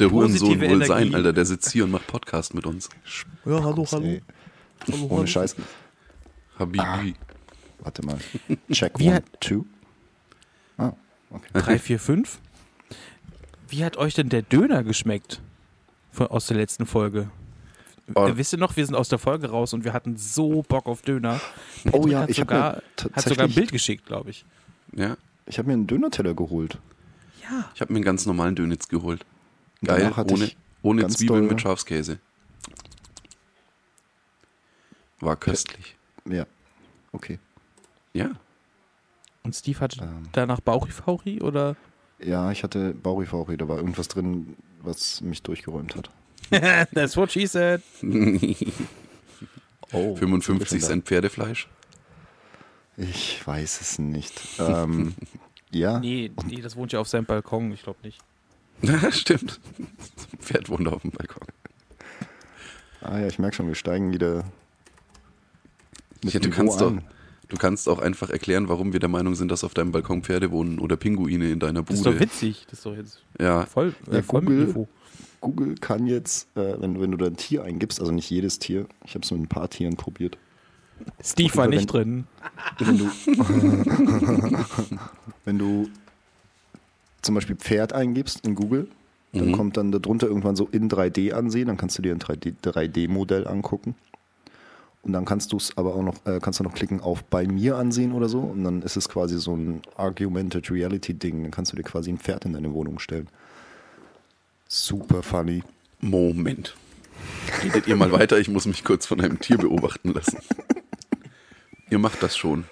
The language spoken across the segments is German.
der Hurensohn wohl sein, Alter? Der sitzt hier und macht Podcast mit uns. Ja, hallo, hallo. Ey, hallo, ohne hallo. Scheiß. Habibi. Warte mal. Check Wie one, hat- two. Ah, okay. 3, 4, 5. Wie hat euch denn der Döner geschmeckt? Von, aus der letzten Folge. Oh. Äh, Wisst ihr noch, wir sind aus der Folge raus und wir hatten so Bock auf Döner. Oh ja, hat ich habe sogar, hat sogar ein Bild geschickt, glaube ich. Ja, ich habe mir einen Döner-Teller geholt. Ja. ich habe mir einen ganz normalen Dönitz geholt. Geil, ohne, ohne Zwiebeln doll- mit Schafskäse. War köstlich. Ja, okay. Ja. Und Steve hatte Ähm. danach Bauchifauri oder? Ja, ich hatte Baurifauri, da war irgendwas drin, was mich durchgeräumt hat. That's what she said. Oh, 55 Cent Pferdefleisch. Ich weiß es nicht. Ähm, ja, Nee, nee, das wohnt ja auf seinem Balkon, ich glaube nicht. Stimmt. Pferd wohnt auf dem Balkon. ah ja, ich merke schon, wir steigen wieder. mit Ja, du, kannst doch, ein. du kannst auch einfach erklären, warum wir der Meinung sind, dass auf deinem Balkon Pferde wohnen oder Pinguine in deiner Das ist doch Bude. witzig. Das ist doch jetzt Ja, voll, äh, Ja, voll mit Google-. Google kann jetzt, äh, wenn, wenn du da ein Tier eingibst, also nicht jedes Tier, ich habe es mit ein paar Tieren probiert. Steve war wenn- nicht drin. Wenn du, wenn du zum Beispiel Pferd eingibst in Google, dann Mhm. kommt dann darunter irgendwann so in 3D ansehen, dann kannst du dir ein 3D 3D-Modell angucken. Und dann kannst du es aber auch noch, äh, kannst du noch klicken auf bei mir ansehen oder so. Und dann ist es quasi so ein Argumented Reality Ding. Dann kannst du dir quasi ein Pferd in deine Wohnung stellen. Super funny. Moment. Redet ihr mal weiter, ich muss mich kurz von einem Tier beobachten lassen. ihr macht das schon.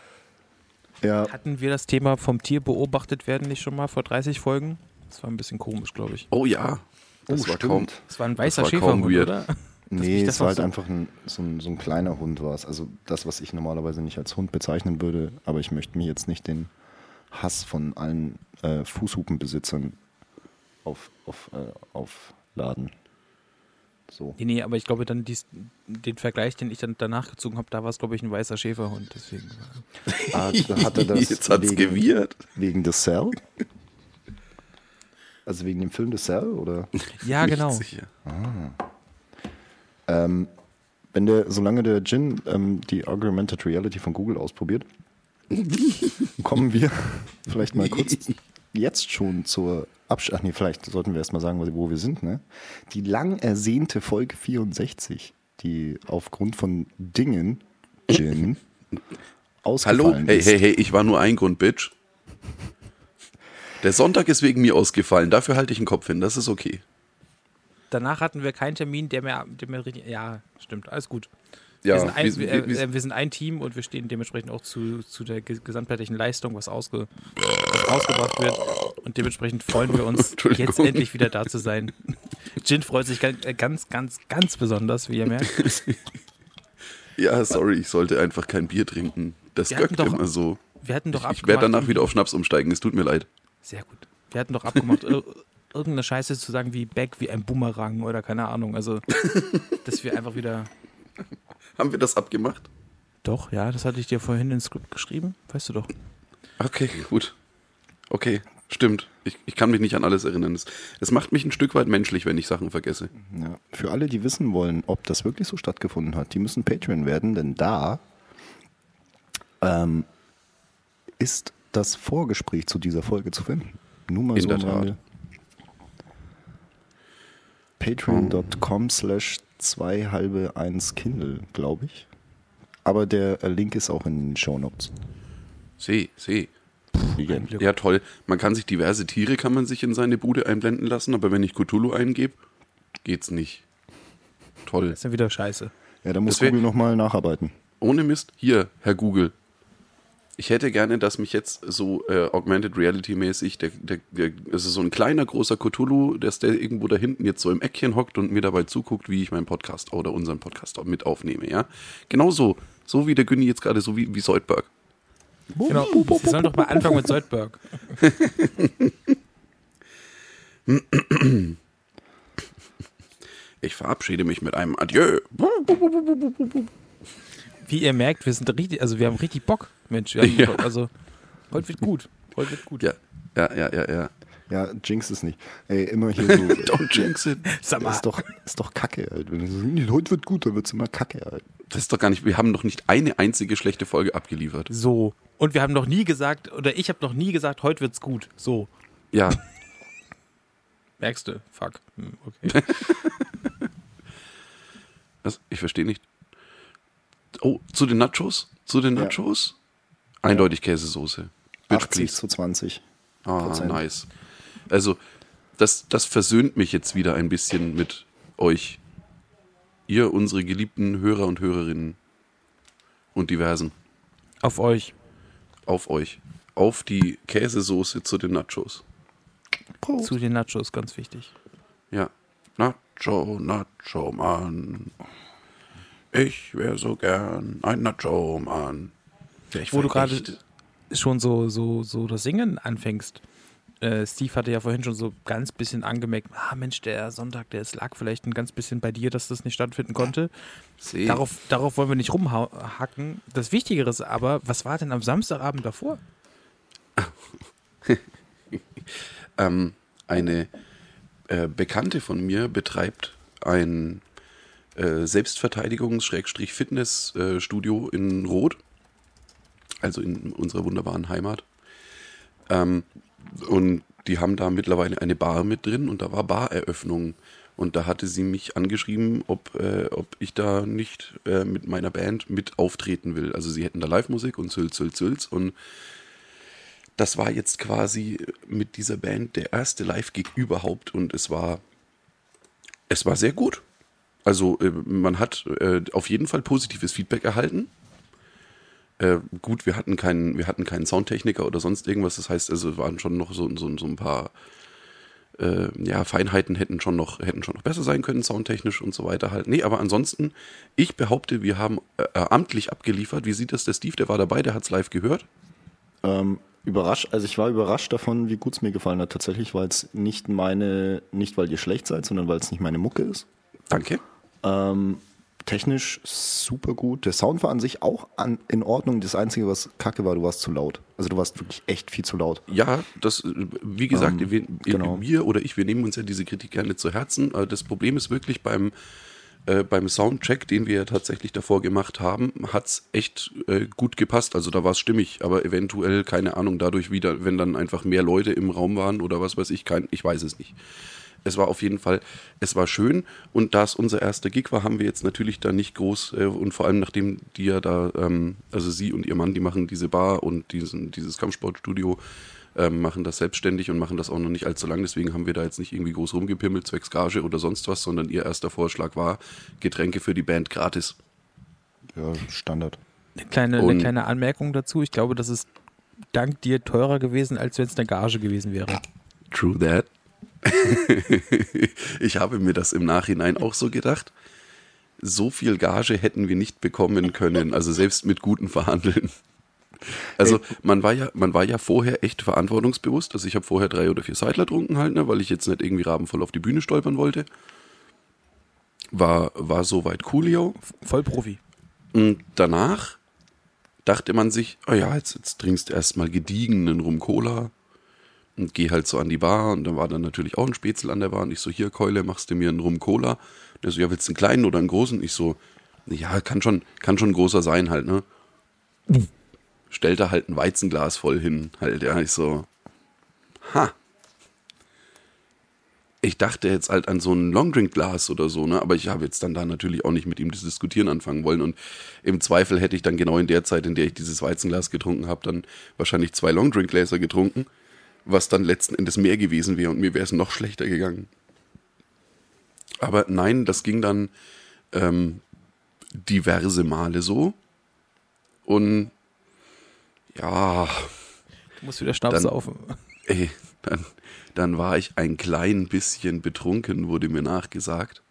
Ja, Hatten wir das Thema vom Tier beobachtet werden nicht schon mal vor 30 Folgen? Das war ein bisschen komisch, glaube ich. Oh ja. Das Oh, war stimmt. kaum. Das war ein weißer war kaum Schäferhund, weird. oder? Nee, das es war halt so- einfach ein, so, ein, so ein kleiner Hund war es. Also das, was ich normalerweise nicht als Hund bezeichnen würde, aber ich möchte mir jetzt nicht den Hass von allen äh, Fußhupenbesitzern auf, auf, äh, aufladen. So. Nee, nee, aber ich glaube dann dies, den Vergleich, den ich dann danach gezogen habe, da war es, glaube ich, ein weißer Schäferhund. Deswegen. Ah, hat er das Jetzt hat's wegen, gewirrt. wegen The Cell? Also wegen dem Film The Cell? Oder? Ja, Nicht genau. sicher. Ähm, wenn der, solange der Jin ähm, die Augmented Reality von Google ausprobiert, kommen wir vielleicht mal kurz jetzt schon zur Absch... Ach nee, vielleicht sollten wir erst mal sagen, wo wir sind, ne? Die lang ersehnte Folge 64, die aufgrund von Dingen, Jin, ausgefallen Hallo? Hey, hey, hey, ich war nur ein Grund, Bitch. Der Sonntag ist wegen mir ausgefallen. Dafür halte ich den Kopf hin. Das ist okay. Danach hatten wir keinen Termin, der mir, der mir richtig. Ja, stimmt, alles gut. Ja, wir, sind ein, wie- wir, wie- äh, wir sind ein Team und wir stehen dementsprechend auch zu, zu der ge- gesamtheitlichen Leistung, was, ausge, was rausgebracht wird. Und dementsprechend freuen wir uns, jetzt endlich wieder da zu sein. Jin freut sich ganz, ganz, ganz, ganz besonders, wie ihr merkt. ja, sorry, ich sollte einfach kein Bier trinken. Das göckt doch- immer so. Wir hatten doch Ich werde danach wieder auf Schnaps umsteigen. Es tut mir leid. Sehr gut. Wir hatten doch abgemacht, ir irgendeine Scheiße zu sagen wie Back wie ein Boomerang oder keine Ahnung. Also, dass wir einfach wieder. Haben wir das abgemacht? Doch, ja, das hatte ich dir vorhin ins Skript geschrieben, weißt du doch. Okay, gut. Okay, stimmt. Ich, ich kann mich nicht an alles erinnern. Es, es macht mich ein Stück weit menschlich, wenn ich Sachen vergesse. Ja. Für alle, die wissen wollen, ob das wirklich so stattgefunden hat, die müssen Patreon werden, denn da ähm, ist das Vorgespräch zu dieser Folge zu finden. Nur mal In so der Tat. Patreon.com slash zwei halbe eins Kindle, glaube ich. Aber der äh, Link ist auch in den Shownotes. Seh, seh. Glück. Ja, toll. Man kann sich diverse Tiere kann man sich in seine Bude einblenden lassen, aber wenn ich Cthulhu eingebe, geht's nicht. Toll. Das ist ja wieder scheiße. Ja, da muss Google nochmal nacharbeiten. Ohne Mist. Hier, Herr Google. Ich hätte gerne, dass mich jetzt so äh, Augmented Reality mäßig, der, der, der, also so ein kleiner, großer Cthulhu, dass der irgendwo da hinten jetzt so im Eckchen hockt und mir dabei zuguckt, wie ich meinen Podcast oder unseren Podcast mit aufnehme, ja? Genau so. So wie der Günni jetzt gerade, so wie, wie Soldberg. Genau. Sie sollen doch mal anfangen mit Soldberg. Ich verabschiede mich mit einem Adieu. Wie ihr merkt, wir sind richtig, also wir haben richtig Bock, Mensch. Haben, Ja. Also, heute wird gut. Heute wird gut. Ja, ja, ja, ja, ja. Ja, jinx es nicht. Ey, immer hier so. Don't jinx it. Sag Das ist doch, ist doch Kacke, Alter. Wenn du so, "Nee, heute wird gut, dann wird es immer Kacke, Alter. Das ist doch gar nicht, wir haben noch nicht eine einzige schlechte Folge abgeliefert. So. Und wir haben noch nie gesagt, oder ich habe noch nie gesagt, heute wird's gut. So. Ja, Merkst du? Fuck. Hm, okay. was? ich verstehe nicht. Oh, zu den Nachos? Zu den Ja. Nachos? Eindeutig Käsesoße. Bitch, 80 please. zu 20. Ah, Prozent. nice. Also, das, das versöhnt mich jetzt wieder ein bisschen mit euch. Ihr, unsere geliebten Hörer und Hörerinnen und diversen. Auf euch. Auf euch. Auf die Käsesoße zu den Nachos. Prost. Zu den Nachos, ganz wichtig. Ja. Nacho, Nacho, Mann. Ich wäre so gern ein Nacho, Mann. Ja, ich Wo du gerade schon so, so, so das Singen anfängst. Äh, Steve hatte ja vorhin schon so ganz bisschen angemerkt, ah Mensch, der Sonntag, der es lag vielleicht ein ganz bisschen bei dir, dass das nicht stattfinden konnte. Seh. Darauf, darauf wollen wir nicht rumhacken. Das Wichtigere ist aber, was war denn am Samstagabend davor? ähm, eine äh, Bekannte von mir betreibt ein äh, Selbstverteidigungs-Fitness-Studio in Rot, also in unserer wunderbaren Heimat. Ähm, und die haben da mittlerweile eine Bar mit drin und da war Bareröffnung. Und da hatte sie mich angeschrieben, ob, äh, ob ich da nicht äh, mit meiner Band mit auftreten will. Also sie hätten da Live-Musik und Sülz, Sülz, Sülz. Und das war jetzt quasi mit dieser Band der erste Live-Gig überhaupt und es war, es war sehr gut. Also äh, man hat äh, auf jeden Fall positives Feedback erhalten. Äh, gut, wir hatten keinen, wir hatten keinen Soundtechniker oder sonst irgendwas. Das heißt, also es waren schon noch so, so, so ein paar äh, ja, Feinheiten hätten schon noch, hätten schon noch besser sein können, soundtechnisch und so weiter halt. Nee, aber ansonsten, ich behaupte, wir haben äh, amtlich abgeliefert. Wie sieht das der Steve? Der war dabei, der hat es live gehört. Ähm, überrascht, also ich war überrascht davon, wie gut es mir gefallen hat tatsächlich, weil es nicht meine, nicht weil ihr schlecht seid, sondern weil es nicht meine Mucke ist. Danke. Ähm, technisch super gut. Der Sound war an sich auch an, in Ordnung. Das Einzige, was kacke war, du warst zu laut. Also du warst wirklich echt viel zu laut. Ja, das, wie gesagt, Ähm, wir, genau. wir oder ich, wir nehmen uns ja diese Kritik gerne zu Herzen. Äh, Das Problem ist wirklich beim, äh, beim Soundcheck, den wir ja tatsächlich davor gemacht haben, hat's echt äh, gut gepasst. Also da war es stimmig, aber eventuell, keine Ahnung, dadurch wieder, wenn dann einfach mehr Leute im Raum waren oder was weiß ich, kein, ich weiß es nicht. Es war auf jeden Fall, es war schön und da es unser erster Gig war, haben wir jetzt natürlich da nicht groß äh, und vor allem nachdem die ja da, ähm, also sie und ihr Mann, die machen diese Bar und diesen, dieses Kampfsportstudio, ähm, machen das selbstständig und machen das auch noch nicht allzu lang, deswegen haben wir da jetzt nicht irgendwie groß rumgepimmelt, zwecks Gage oder sonst was, sondern ihr erster Vorschlag war, Getränke für die Band gratis. Ja, Standard. Eine kleine, eine Und- kleine Anmerkung dazu. Ich glaube, das ist dank dir teurer gewesen, als wenn es eine Gage gewesen wäre. True that. ich habe mir das im Nachhinein auch so gedacht. So viel Gage hätten wir nicht bekommen können, also selbst mit guten Verhandeln. Also man war ja, man war ja vorher echt verantwortungsbewusst. Also ich habe vorher drei oder vier Seidler trunken halt, ne, weil ich jetzt nicht irgendwie rabenvoll auf die Bühne stolpern wollte. War, war soweit coolio. Voll Profi. Und danach dachte man sich, oh ja, jetzt, jetzt trinkst du erstmal gediegenen Rum Cola und geh halt so an die Bar und da war dann natürlich auch ein Spätzle an der Bar und ich so, hier Keule, machst du mir einen Rum Cola? Und er so, ja, willst du einen kleinen oder einen großen? Ich so, ja, kann schon, kann schon ein großer sein halt, ne? Stellt er halt ein Weizenglas voll hin, halt, ja, ich so, ha. Ich dachte jetzt halt an so ein Longdrink-Glas oder so, ne? Aber ich habe jetzt dann da natürlich auch nicht mit ihm das Diskutieren anfangen wollen. Und im Zweifel hätte ich dann genau in der Zeit, in der ich dieses Weizenglas getrunken habe, dann wahrscheinlich zwei Longdrink-Gläser getrunken, was dann letzten Endes mehr gewesen wäre und mir wäre es noch schlechter gegangen. Aber nein, das ging dann ähm, diverse Male so. Und ja, Du musst wieder Schnaps Dann- saufen. Ey, dann, dann war ich ein klein bisschen betrunken, wurde mir nachgesagt.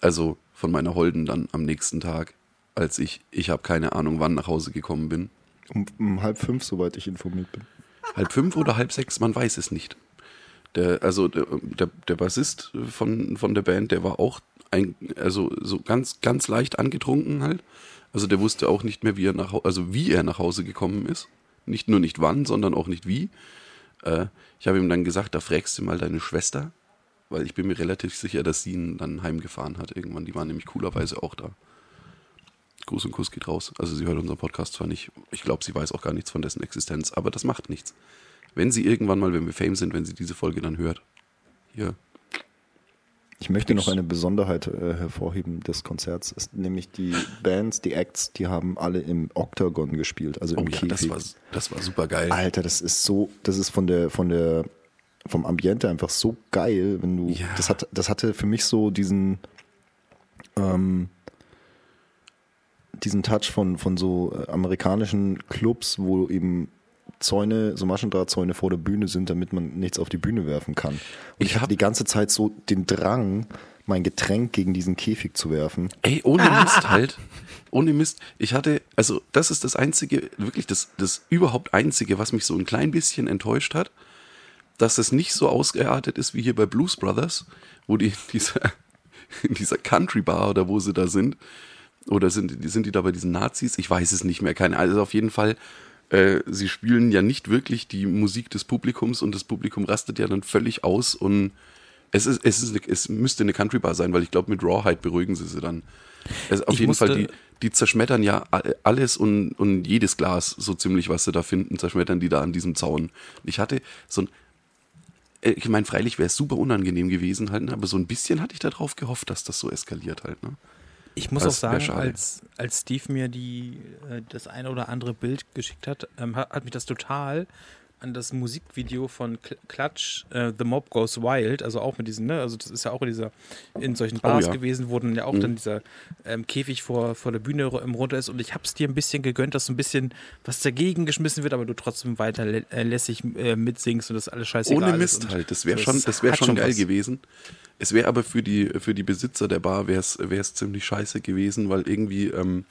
Also von meiner Holden dann am nächsten Tag, als ich, ich habe keine Ahnung, wann nach Hause gekommen bin. Um, um halb fünf, soweit ich informiert bin. Halb fünf oder halb sechs, man weiß es nicht. Der, also der, der, Bassist von, von der Band, der war auch ein, also so ganz, ganz leicht angetrunken halt. Also der wusste auch nicht mehr, wie er nach, also wie er nach Hause gekommen ist. Nicht nur nicht wann, sondern auch nicht wie. Äh, ich habe ihm dann gesagt, da fragst du mal deine Schwester, weil ich bin mir relativ sicher, dass sie ihn dann heimgefahren hat irgendwann. Die war nämlich coolerweise auch da. Gruß und Kuss geht raus. Also sie hört unseren Podcast zwar nicht, ich glaube, sie weiß auch gar nichts von dessen Existenz, aber das macht nichts. Wenn sie irgendwann mal, wenn wir Fame sind, wenn sie diese Folge dann hört, hier, Ich möchte noch eine Besonderheit äh, hervorheben des Konzerts, ist nämlich die Bands, die Acts, die haben alle im Octagon gespielt, also oh im ja, Käfig. das war, das war super geil. Alter, das ist so, das ist von der, von der, vom Ambiente einfach so geil, wenn du, Ja. das hat, das hatte für mich so diesen, ähm, diesen Touch von, von so äh, amerikanischen Clubs, wo eben Zäune, so Maschendrahtzäune vor der Bühne sind, damit man nichts auf die Bühne werfen kann. Und ich, Ich hatte die ganze Zeit so den Drang, mein Getränk gegen diesen Käfig zu werfen. Ey, ohne Mist halt. Ohne Mist. Ich hatte, also das ist das Einzige, wirklich das, das überhaupt Einzige, was mich so ein klein bisschen enttäuscht hat, dass es nicht so ausgeartet ist wie hier bei Blues Brothers, wo die in dieser, in dieser Country Bar oder wo sie da sind. Oder sind, die- sind die da bei diesen Nazis? Ich weiß es nicht mehr. Keine Also auf jeden Fall, äh, sie spielen ja nicht wirklich die Musik des Publikums und das Publikum rastet ja dann völlig aus und es ist, es ist, es müsste eine Country Bar sein, weil ich glaube, mit Rawhide beruhigen sie sie dann. Also auf Ich jeden Fall, die, die zerschmettern ja alles und, und jedes Glas, so ziemlich, was sie da finden, zerschmettern die da an diesem Zaun. Ich hatte so ein, äh, ich meine, freilich wäre es super unangenehm gewesen halt, ne, aber so ein bisschen hatte ich darauf gehofft, dass das so eskaliert halt. Ne? Ich muss auch sagen, schade. als, als Steve mir die, äh, das eine oder andere Bild geschickt hat, ähm, hat, hat mich das total an das Musikvideo von Kl- Clutch, äh, The Mob Goes Wild, also auch mit diesen, ne, also das ist ja auch in dieser, in solchen Bars ja. gewesen, wo dann ja auch dann dieser ähm, Käfig vor, vor der Bühne runter ist und ich hab's dir ein bisschen gegönnt, dass so ein bisschen was dagegen geschmissen wird, aber du trotzdem weiter lä äh, lässig äh, mitsingst und das alles scheißegal Ohne ist Mist und halt. Das wäre schon, das hat schon geil was. gewesen. Es wäre aber für die, für die Besitzer der Bar wäre es ziemlich scheiße gewesen, weil irgendwie ähm,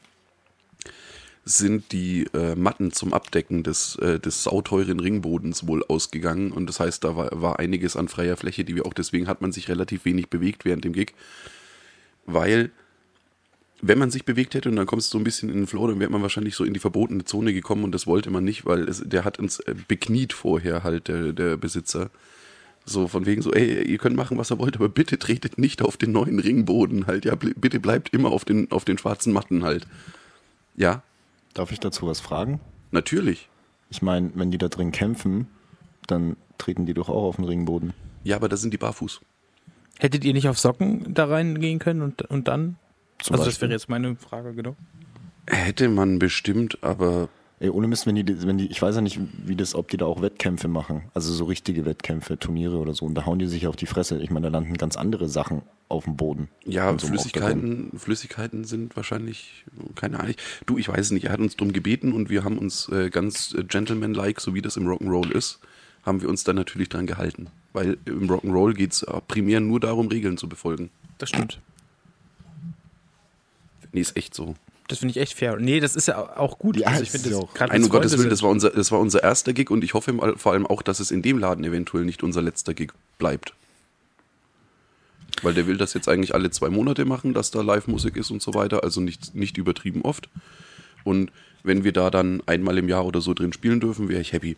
sind die äh, Matten zum Abdecken des, äh, des sauteuren Ringbodens wohl ausgegangen und das heißt, da war, war einiges an freier Fläche, die wir auch, deswegen hat man sich relativ wenig bewegt während dem Gig, weil wenn man sich bewegt hätte und dann kommst du so ein bisschen in den Flow, dann wäre man wahrscheinlich so in die verbotene Zone gekommen und das wollte man nicht, weil es, der hat uns äh, bekniet vorher halt, der, der Besitzer. So von wegen so, ey, ihr könnt machen, was ihr wollt, aber bitte tretet nicht auf den neuen Ringboden halt, ja, bitte bleibt immer auf den, auf den schwarzen Matten halt. Ja, Darf ich dazu was fragen? natürlich. Ich meine, wenn die da drin kämpfen, dann treten die doch auch auf den Ringboden. Ja, aber da sind die barfuß. Hättet ihr nicht auf Socken da reingehen können und, und dann? Zum also das Beispiel. wäre jetzt meine Frage, genau. Hätte man bestimmt, aber Ey, ohne Mist, wenn die, wenn die, ich weiß ja nicht, wie das, ob die da auch Wettkämpfe machen. Also so richtige Wettkämpfe, Turniere oder so. Und da hauen die sich auf die Fresse. Ich meine, da landen ganz andere Sachen auf dem Boden. ja, so. Flüssigkeiten, Flüssigkeiten sind wahrscheinlich, keine Ahnung. Du, ich weiß es nicht, er hat uns drum gebeten und wir haben uns äh, ganz äh, gentleman-like, so wie das im Rock'n'Roll ist, haben wir uns dann natürlich dran gehalten. Weil im Rock'n'Roll geht es primär nur darum, Regeln zu befolgen. Das stimmt. Nee, ist echt so. Das finde ich echt fair. Nee, das ist ja auch gut. Ja, also ich finde das ja auch- gerade Ein um Gottes Willen, das war, unser, das war unser erster Gig und ich hoffe vor allem auch, dass es in dem Laden eventuell nicht unser letzter Gig bleibt. Weil der will das jetzt eigentlich alle zwei Monate machen, dass da Live-Musik ist und so weiter, also nicht, nicht übertrieben oft. Und wenn wir da dann einmal im Jahr oder so drin spielen dürfen, wäre ich happy.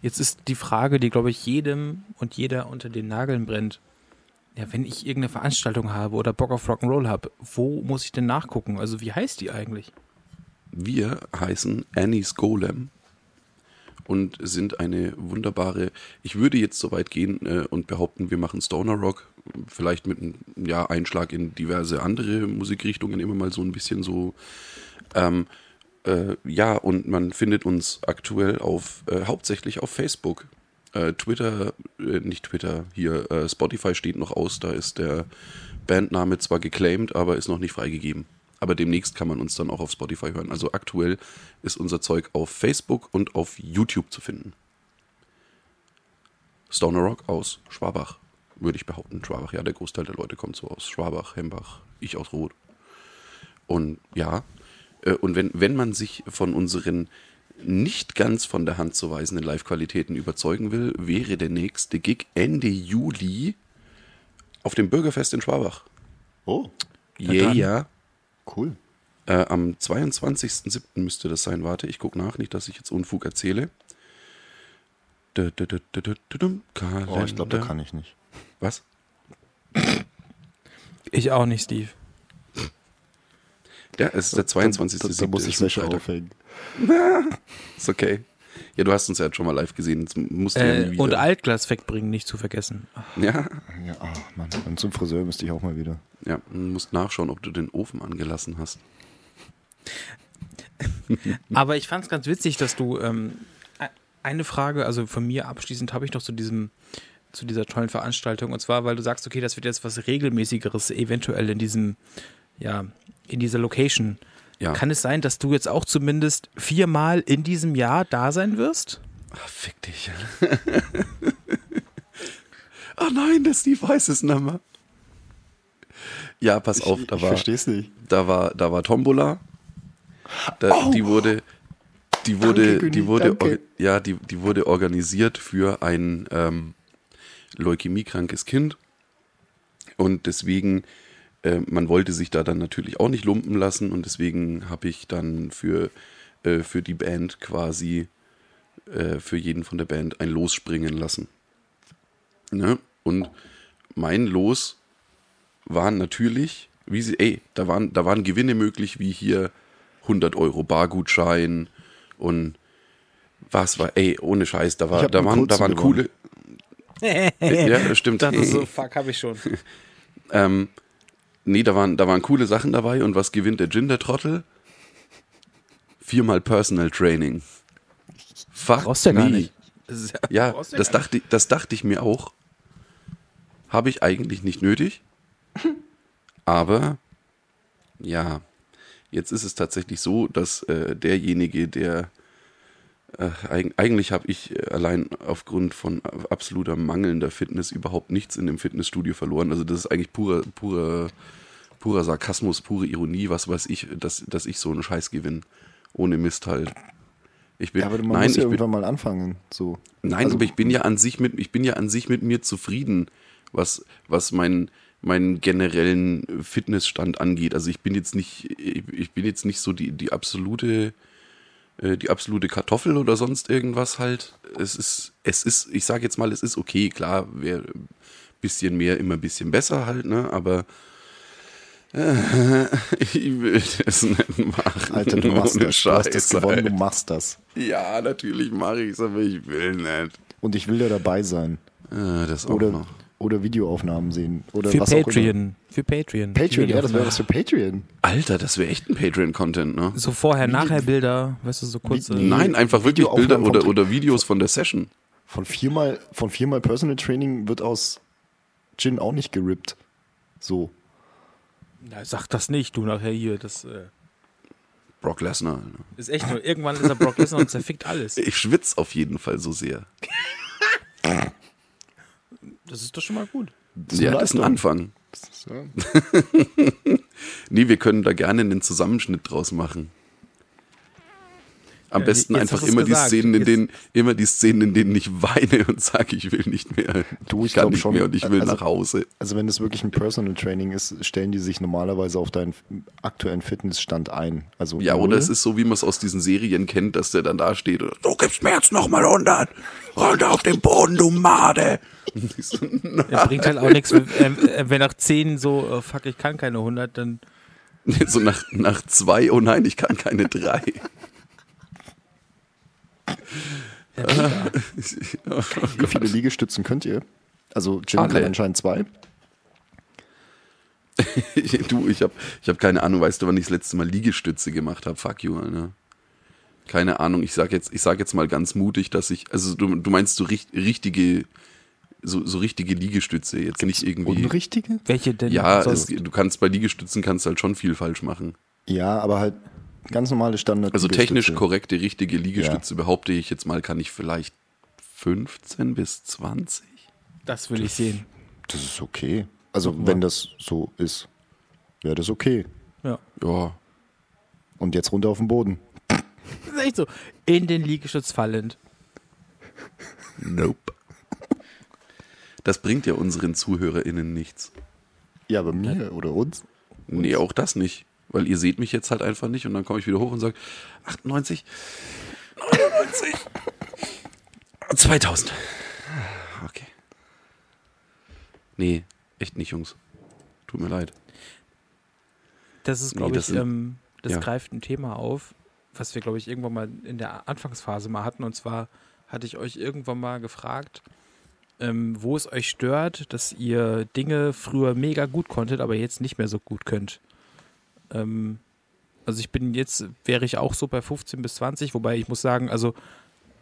Jetzt ist die Frage, die, glaube ich, jedem und jeder unter den Nageln brennt. Ja, wenn ich irgendeine Veranstaltung habe oder Bock auf Rock'n'Roll habe, wo muss ich denn nachgucken? Also wie heißt die eigentlich? Wir heißen Annie's Golem und sind eine wunderbare, ich würde jetzt so weit gehen äh, und behaupten, wir machen Stoner Rock, vielleicht mit einem ja, Einschlag in diverse andere Musikrichtungen, immer mal so ein bisschen so. Ähm, äh, ja, und man findet uns aktuell auf, äh, hauptsächlich auf Facebook. Äh, Twitter, äh, nicht Twitter, hier, äh, Spotify steht noch aus, da ist der Bandname zwar geclaimed, aber ist noch nicht freigegeben. Aber demnächst kann man uns dann auch auf Spotify hören. Also aktuell ist unser Zeug auf Facebook und auf YouTube zu finden. Stoner Rock aus Schwabach, würde ich behaupten. Schwabach, ja, der Großteil der Leute kommt so aus Schwabach, Hembach, ich aus Roth. Und ja, äh, und wenn, wenn man sich von unseren nicht ganz von der Hand zu weisenden Live-Qualitäten überzeugen will, wäre der nächste Gig Ende Juli auf dem Bürgerfest in Schwabach. Oh, Yeah, ja. cool. Äh, am 22.07. müsste das sein. Warte, ich gucke nach, nicht, dass ich jetzt Unfug erzähle. Dö, dö, dum, Oh, ich glaube, da kann ich nicht. Was? Ich auch nicht, Steve. Ja, es ist der 22. Da, da, da muss ich Freitag. aufhängen. Ist okay. Ja, du hast uns ja jetzt schon mal live gesehen. Jetzt musst du ja nie Äh, wieder. und Altglas wegbringen, nicht zu vergessen. ja, Ja, oh Mann. Und zum Friseur müsste ich auch mal wieder. ja, du musst nachschauen, ob du den Ofen angelassen hast. Aber ich fand es ganz witzig, dass du ähm, e- eine Frage, also von mir abschließend habe ich noch zu diesem zu dieser tollen Veranstaltung und zwar, weil du sagst, okay, das wird jetzt was regelmäßigeres eventuell in diesem ja in dieser Location. Ja. Kann es sein, dass du jetzt auch zumindest viermal in diesem Jahr da sein wirst? Ach, fick dich. Ach nein, der Steve weiß es mehr. Ja, pass auf, da ich war, versteh's nicht. da war, da war Tombola. Da, Die wurde, die wurde, Oh. Danke, die wurde, danke. ja, die, die wurde organisiert für ein ähm, leukämiekrankes Kind. Und deswegen, äh, man wollte sich da dann natürlich auch nicht lumpen lassen und deswegen habe ich dann für, äh, für die Band quasi, äh, für jeden von der Band ein Los springen lassen. Ne? Und mein Los waren natürlich, wie sie, ey, da waren, da waren Gewinne möglich, wie hier 100 Euro Bargutschein und was war, ey, ohne Scheiß, da, war, hab da waren, da waren coole, ja, das stimmt. Das ist so, fuck, habe ich schon. Ähm, nee, da waren, da waren coole Sachen dabei und was gewinnt der Gin, der Trottel? Viermal Personal Training. Fuck Brauchst du ja gar me. nicht. Das Ja, du das gar dachte, das dachte ich mir auch. Habe ich eigentlich nicht nötig. Aber ja, jetzt ist es tatsächlich so, dass äh, derjenige, der äh, eigentlich habe ich äh, allein aufgrund von absoluter mangelnder Fitness überhaupt nichts in dem Fitnessstudio verloren. Also das ist eigentlich purer, purer, purer Sarkasmus, pure Ironie, was weiß ich, dass, dass ich so einen Scheiß gewinne. Ohne Mist halt. Ich bin, Ja, aber man nein, muss ja ich bin, irgendwann mal anfangen. So. Nein, Also- aber ich bin ja an sich mit, ich bin ja an sich mit mir zufrieden, was, was meinen meinen generellen Fitnessstand angeht. Also ich bin jetzt nicht, ich ich bin jetzt nicht so die, die absolute, die absolute Kartoffel oder sonst irgendwas halt. Es ist, es ist, ich sage jetzt mal, es ist okay, klar, wäre ein bisschen mehr, immer ein bisschen besser halt, ne? Aber äh, ich will das nicht machen. Alter, du machst das. Du hast das gewonnen, du machst das. Ja, natürlich mache ich es, aber ich will nicht. Und ich will da dabei sein. Äh, das auch Oder, noch. Oder Videoaufnahmen sehen. Oder Für was Auch immer. Patreon. Für Patreon. Patreon, ja, das wäre was für Patreon. Alter, das wäre echt ein Patreon-Content, ne? So vorher, nachher Bilder, weißt du, so kurze. Nee. Nein, einfach wirklich Bilder oder, oder Videos von der Session. Von viermal, von viermal Personal Training wird aus Gin auch nicht gerippt. So. Ja, sag das nicht, du nachher hier. Das äh, Brock Lesnar. ne? ist echt nur. Irgendwann ist er Brock Lesnar und zerfickt alles. Ich schwitze auf jeden Fall so sehr. Das ist doch schon mal gut. Das ja, das ist ein. Anfang. Ja. Nee, wir können da gerne einen Zusammenschnitt draus machen. Am Ja, besten jetzt einfach immer die. Szenen, in denen immer die Szenen, in denen ich weine und sage, ich will nicht mehr. Du, ich kann glaub nicht schon. mehr und ich will Also- nach Hause. Also wenn es wirklich ein Personal Training ist, stellen die sich normalerweise auf deinen aktuellen Fitnessstand ein. Also Ja, oder es ist so, wie man es aus diesen Serien kennt, dass der dann da steht und du gibst mir jetzt nochmal 100. Runter auf den Boden, du Made. Ich so, Er bringt halt auch nichts, wenn, äh, wenn nach 10 so, äh, fuck, ich kann keine 100, dann. So nach, nach zwei, oh nein, ich kann keine drei. Wie viele Liegestützen könnt ihr? Also Jim Alle. kann anscheinend zwei. du, ich habe ich hab keine Ahnung, weißt du, wann ich das letzte Mal Liegestütze gemacht habe? Fuck you, Alter. Keine Ahnung, ich sag jetzt, ich sag jetzt mal ganz mutig, dass ich, also du, du meinst so richt, richtige, so, so richtige Liegestütze, jetzt nicht irgendwie. Unrichtige? Welche denn? Ja, sonst? es, du kannst bei Liegestützen kannst halt schon viel falsch machen. Ja, aber halt ganz normale Standard. Also technisch korrekte, richtige Liegestütze, behaupte ich jetzt mal, kann ich vielleicht 15 bis 20. das will ich sehen. Das ist okay. Also wenn das so ist, wäre das okay. Ja. Ja, Und jetzt runter auf den Boden. Das ist echt so. In den Liegestütz fallend. nope. Das bringt ja unseren ZuhörerInnen nichts. Ja, bei mir oder uns. Nee, auch das nicht. Weil ihr seht mich jetzt halt einfach nicht und dann komme ich wieder hoch und sage 98, 99. 2000. Okay. Nee, echt nicht, Jungs. Tut mir leid. Das ist, Nee, glaube das ich, ähm, das ja. greift ein Thema auf, was wir, glaube ich, irgendwann mal in der Anfangsphase mal hatten. Und zwar hatte ich euch irgendwann mal gefragt, ähm, wo es euch stört, dass ihr Dinge früher mega gut konntet, aber jetzt nicht mehr so gut könnt. Ähm, also ich bin jetzt, wäre ich auch so bei 15 bis 20, wobei ich muss sagen, also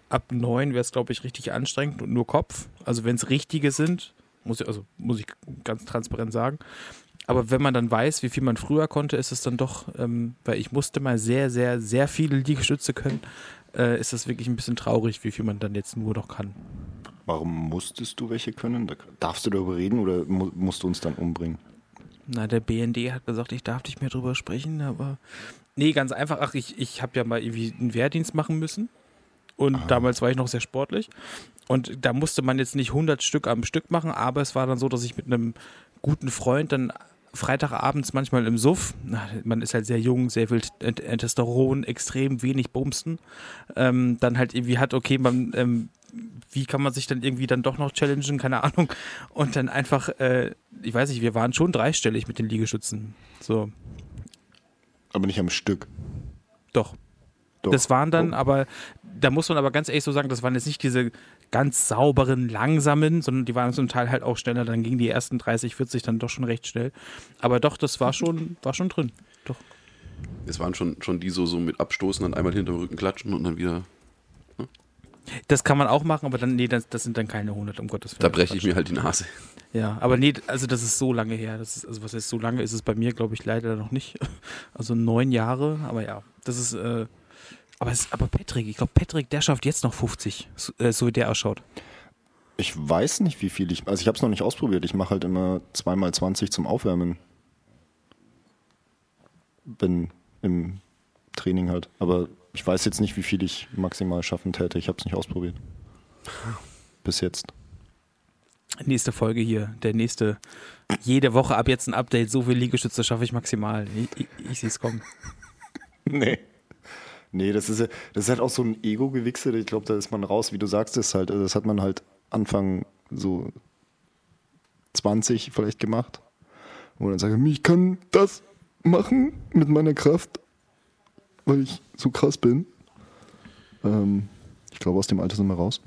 ab 9 wäre es, glaube ich, richtig anstrengend und nur Kopf. Also wenn es richtige sind, muss ich, also muss ich ganz transparent sagen. Aber wenn man dann weiß, wie viel man früher konnte, ist es dann doch, ähm, weil ich musste mal sehr, sehr, sehr viele Liegestütze können, äh, ist das wirklich ein bisschen traurig, wie viel man dann jetzt nur noch kann. Warum musstest du welche können? Da, darfst du darüber reden oder mu musst du uns dann umbringen? Na, der BND hat gesagt, ich darf nicht mehr drüber sprechen, aber. Nee, ganz einfach. Ach, ich, ich habe ja mal irgendwie einen Wehrdienst machen müssen. Und damals war ich noch sehr sportlich. Und da musste man jetzt nicht 100 Stück am Stück machen, aber es war dann so, dass ich mit einem guten Freund dann Freitagabends manchmal im Suff, man ist halt sehr jung, sehr viel Testosteron, extrem wenig Bumsten, ähm, dann halt irgendwie hat, okay, man, ähm, wie kann man sich dann irgendwie dann doch noch challengen, keine Ahnung. Und dann einfach, äh, ich weiß nicht, wir waren schon dreistellig mit den Liegestützen. So, Aber nicht am Stück. doch. Doch. Das waren dann Oh. aber, da muss man aber ganz ehrlich so sagen, das waren jetzt nicht diese ganz sauberen, langsamen, sondern die waren zum Teil halt auch schneller. Dann gingen die ersten 30, 40 dann doch schon recht schnell. Aber doch, das war schon, war schon drin. Doch. Es waren schon, schon die so, so mit Abstoßen, dann einmal hinterm Rücken klatschen und dann wieder. Das kann man auch machen, aber dann, nee, das, das sind dann keine 100, um Gottes Willen. Da breche ich mir halt die Nase. Ja, aber nee, also das ist so lange her. Das ist, also was heißt so lange ist es bei mir, glaube ich, leider noch nicht. Also neun Jahre, aber ja, das ist, äh, aber, es, aber Patrick, ich glaube, Patrick, der schafft jetzt noch 50, so, äh, so wie der ausschaut. Ich weiß nicht, wie viel ich. Also ich habe es noch nicht ausprobiert. Ich mache halt immer zweimal 20 zum Aufwärmen. Bin im Training halt. Aber ich weiß jetzt nicht, wie viel ich maximal schaffen täte. Ich habe es nicht ausprobiert. Bis jetzt. Nächste Folge hier, der nächste. Jede Woche ab jetzt ein Update, so viel Liegestütze schaffe ich maximal. Ich, ich, ich sehe es kommen. Nee. Nee, das ist, ja- das ist halt auch so ein Ego-Gewichse. Ich glaube, da ist man raus, wie du sagst, das halt, das hat man halt Anfang so 20 vielleicht gemacht. Wo dann sage ich kann das machen mit meiner Kraft, weil ich so krass bin. Ähm, ich glaube, aus dem Alter sind wir raus.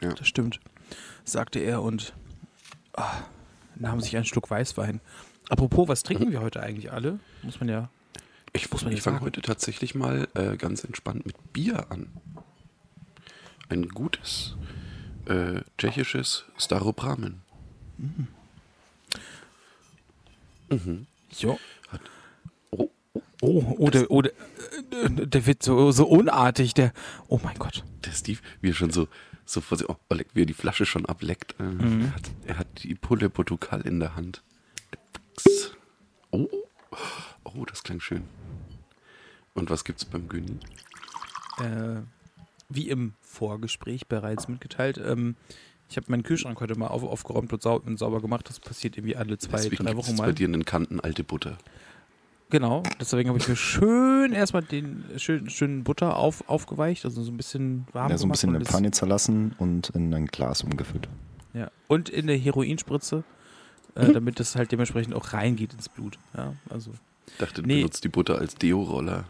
Das stimmt, sagte er und ah, nahm sich einen Schluck Weißwein. Apropos, was trinken wir heute eigentlich alle? Muss man ja. Ich, Muss man ich fange heute tatsächlich mal äh, ganz entspannt mit Bier an. Ein gutes äh, tschechisches Staropramen. Jo. Oh, Oh, oh, der, oh der, äh, der wird so, so unartig, der. Oh mein Gott. der Steve, wie er schon so, so vor sich, oh, wie er die Flasche schon ableckt. Äh, Mhm. er, hat, er hat die Pulle Portugal in der Hand. Oh, oh, das klang schön. Und was gibt's beim Güni? Äh, wie im Vorgespräch bereits mitgeteilt, ähm, ich habe meinen Kühlschrank heute mal auf, aufgeräumt und, sau und sauber gemacht. Das passiert irgendwie alle zwei, Deswegen drei Wochen bei mal. dir in den Kanten alte Butter. Genau, deswegen habe ich mir schön erstmal den schön, schönen Butter auf, aufgeweicht, also so ein bisschen warm Ja, so ein gemacht bisschen in eine Pfanne zerlassen und in ein Glas umgefüllt. Ja. Und in der Heroinspritze, Mhm. äh, damit das halt dementsprechend auch reingeht ins Blut. Ja, also Dachte, du Nee. benutzt die Butter als Deo-Roller.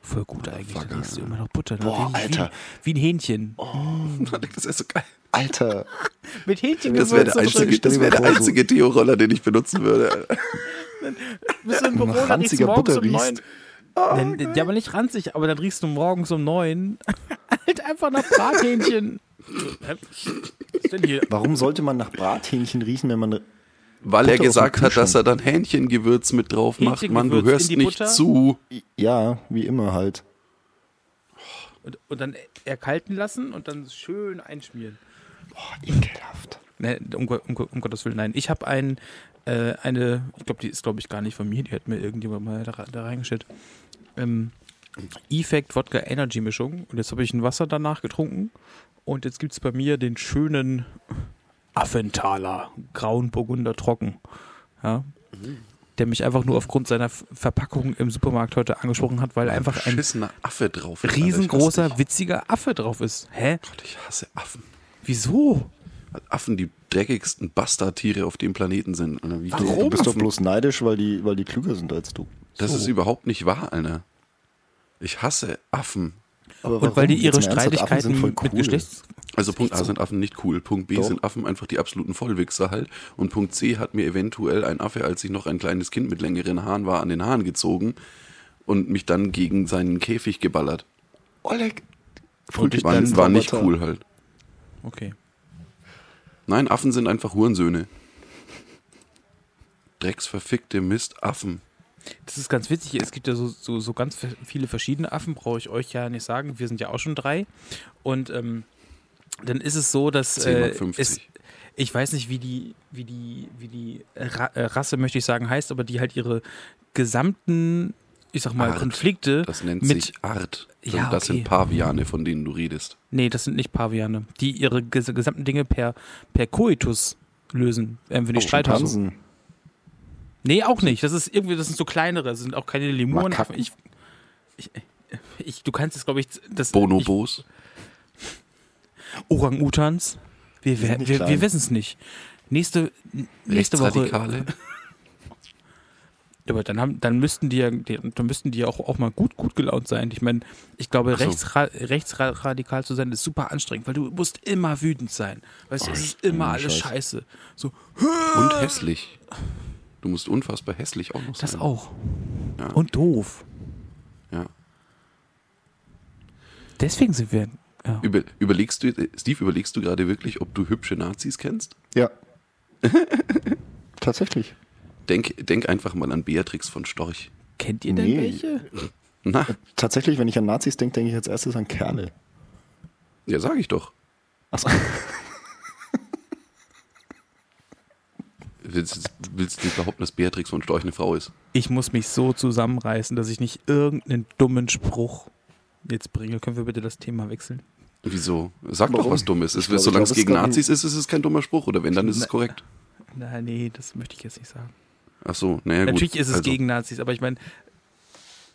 voll gut eigentlich. Da Motherfucker. riechst du immer noch Butter. Boah, wie, Alter. Wie, wie ein Hähnchen. Das ist so geil. Alter, Mit Hähnchen Das wäre der einzige, das wär der einzige Deo-Roller, den ich benutzen würde. Bist du im Büro, dann riechst du ranziger morgens Butter um neun. riechst. Dann- ja, aber nicht ranzig, aber dann riechst du morgens um neun halt einfach nach Brathähnchen. Hä? Was ist denn hier? warum sollte man nach Brathähnchen riechen, wenn man Weil Butter er gesagt hat, dass er dann Hähnchengewürz mit drauf macht. Mann, du hörst nicht Butter? zu. Ja, wie immer halt. Und, und dann erkalten lassen und dann schön einschmieren. Boah, ekelhaft. Ne, um, um, um Gottes Willen, nein. Ich habe ein, äh, eine, ich glaube, die ist, glaube ich, gar nicht von mir, die hat mir irgendjemand mal da, da reingestellt. Ähm, Effect Wodka Energy Mischung. Und jetzt habe ich ein Wasser danach getrunken. Und jetzt gibt es bei mir den schönen Affenthaler Grauen Burgunder Trocken. Ja. der mich einfach nur aufgrund seiner Verpackung im Supermarkt heute angesprochen hat, weil einfach ein Affe drauf ist. Riesengroßer, witziger Affe drauf ist. Hä? Gott, ich hasse Affen. Wieso? Weil Affen die dreckigsten Bastardtiere auf dem Planeten sind. Wie Warum? Du bist doch bloß neidisch, weil die, weil die klüger sind als du. Das So. ist überhaupt nicht wahr, Alter. Ich hasse Affen. Aber Und weil die ihre Streitigkeiten voll mit cool. Geschlechts... Also Punkt A sind Affen nicht cool. Punkt B Doch. sind Affen einfach die absoluten Vollwichser halt. Und Punkt C hat mir eventuell ein Affe, als ich noch ein kleines Kind mit längeren Haaren war, an den Haaren gezogen und mich dann gegen seinen Käfig geballert. Oleg. Und ich War, war nicht cool halt. Okay. Nein, Affen sind einfach Hurensöhne. Drecksverfickte Mistaffen. Das ist ganz witzig. Es gibt ja so, so, so ganz viele verschiedene Affen, brauche ich euch ja nicht sagen. Wir sind ja auch schon drei. Und ähm, dann ist es so, dass 10 mal äh, 50. es, ich weiß nicht, wie die, wie die, wie die Ra äh, Rasse, möchte ich sagen, heißt, aber die halt ihre gesamten, ich sag mal, Art. Konflikte Das nennt mit, sich Art. Ja, das okay. sind Paviane, von denen du redest. nee, das sind nicht Paviane, die ihre ges gesamten Dinge per, per Coitus lösen, ähm, wenn die Oh, Streit haben. Nee, auch nicht. Das ist irgendwie, das sind so kleinere, das sind auch keine Lemuren. Makaken. Ich, ich, ich, du kannst es, glaube ich, das. Bonobos. Orang-Utans. Wir, wir, wir, wir wissen es nicht. Nächste, nächste Woche. Aber dann, haben, dann müssten die ja, dann müssten die ja auch, auch mal gut, gut gelaunt sein. Ich meine, ich glaube, so. rechtsra rechtsradikal zu sein ist super anstrengend, weil du musst immer wütend sein. Weißt du, es ist immer alles Scheiß. scheiße. So, Und hässlich. Du musst unfassbar hässlich auch noch sein. das auch. Ja. Und doof. Ja. Deswegen sind wir. Ja. Über, überlegst du, Steve, überlegst du gerade wirklich, ob du hübsche Nazis kennst? Ja. Tatsächlich. Denk, denk einfach mal an Beatrix von Storch. Kennt ihr denn Nee. welche? Na, Tatsächlich, wenn ich an Nazis denke, denke ich als erstes an Kerle. ja, sag ich doch. Achso. Willst, willst du nicht behaupten, dass Beatrix von Storch eine Frau ist? Ich muss mich so zusammenreißen, dass ich nicht irgendeinen dummen Spruch jetzt bringe. Können wir bitte das Thema wechseln? Wieso? Sag doch Warum? was Dummes. Es, Ich glaube, solange es gegen Nazis ist, ist es kein dummer Spruch. Oder wenn, dann ist es korrekt. Na, nee, das möchte ich jetzt nicht sagen. Ach so, naja gut. Natürlich ist es Also, gegen Nazis, aber ich meine,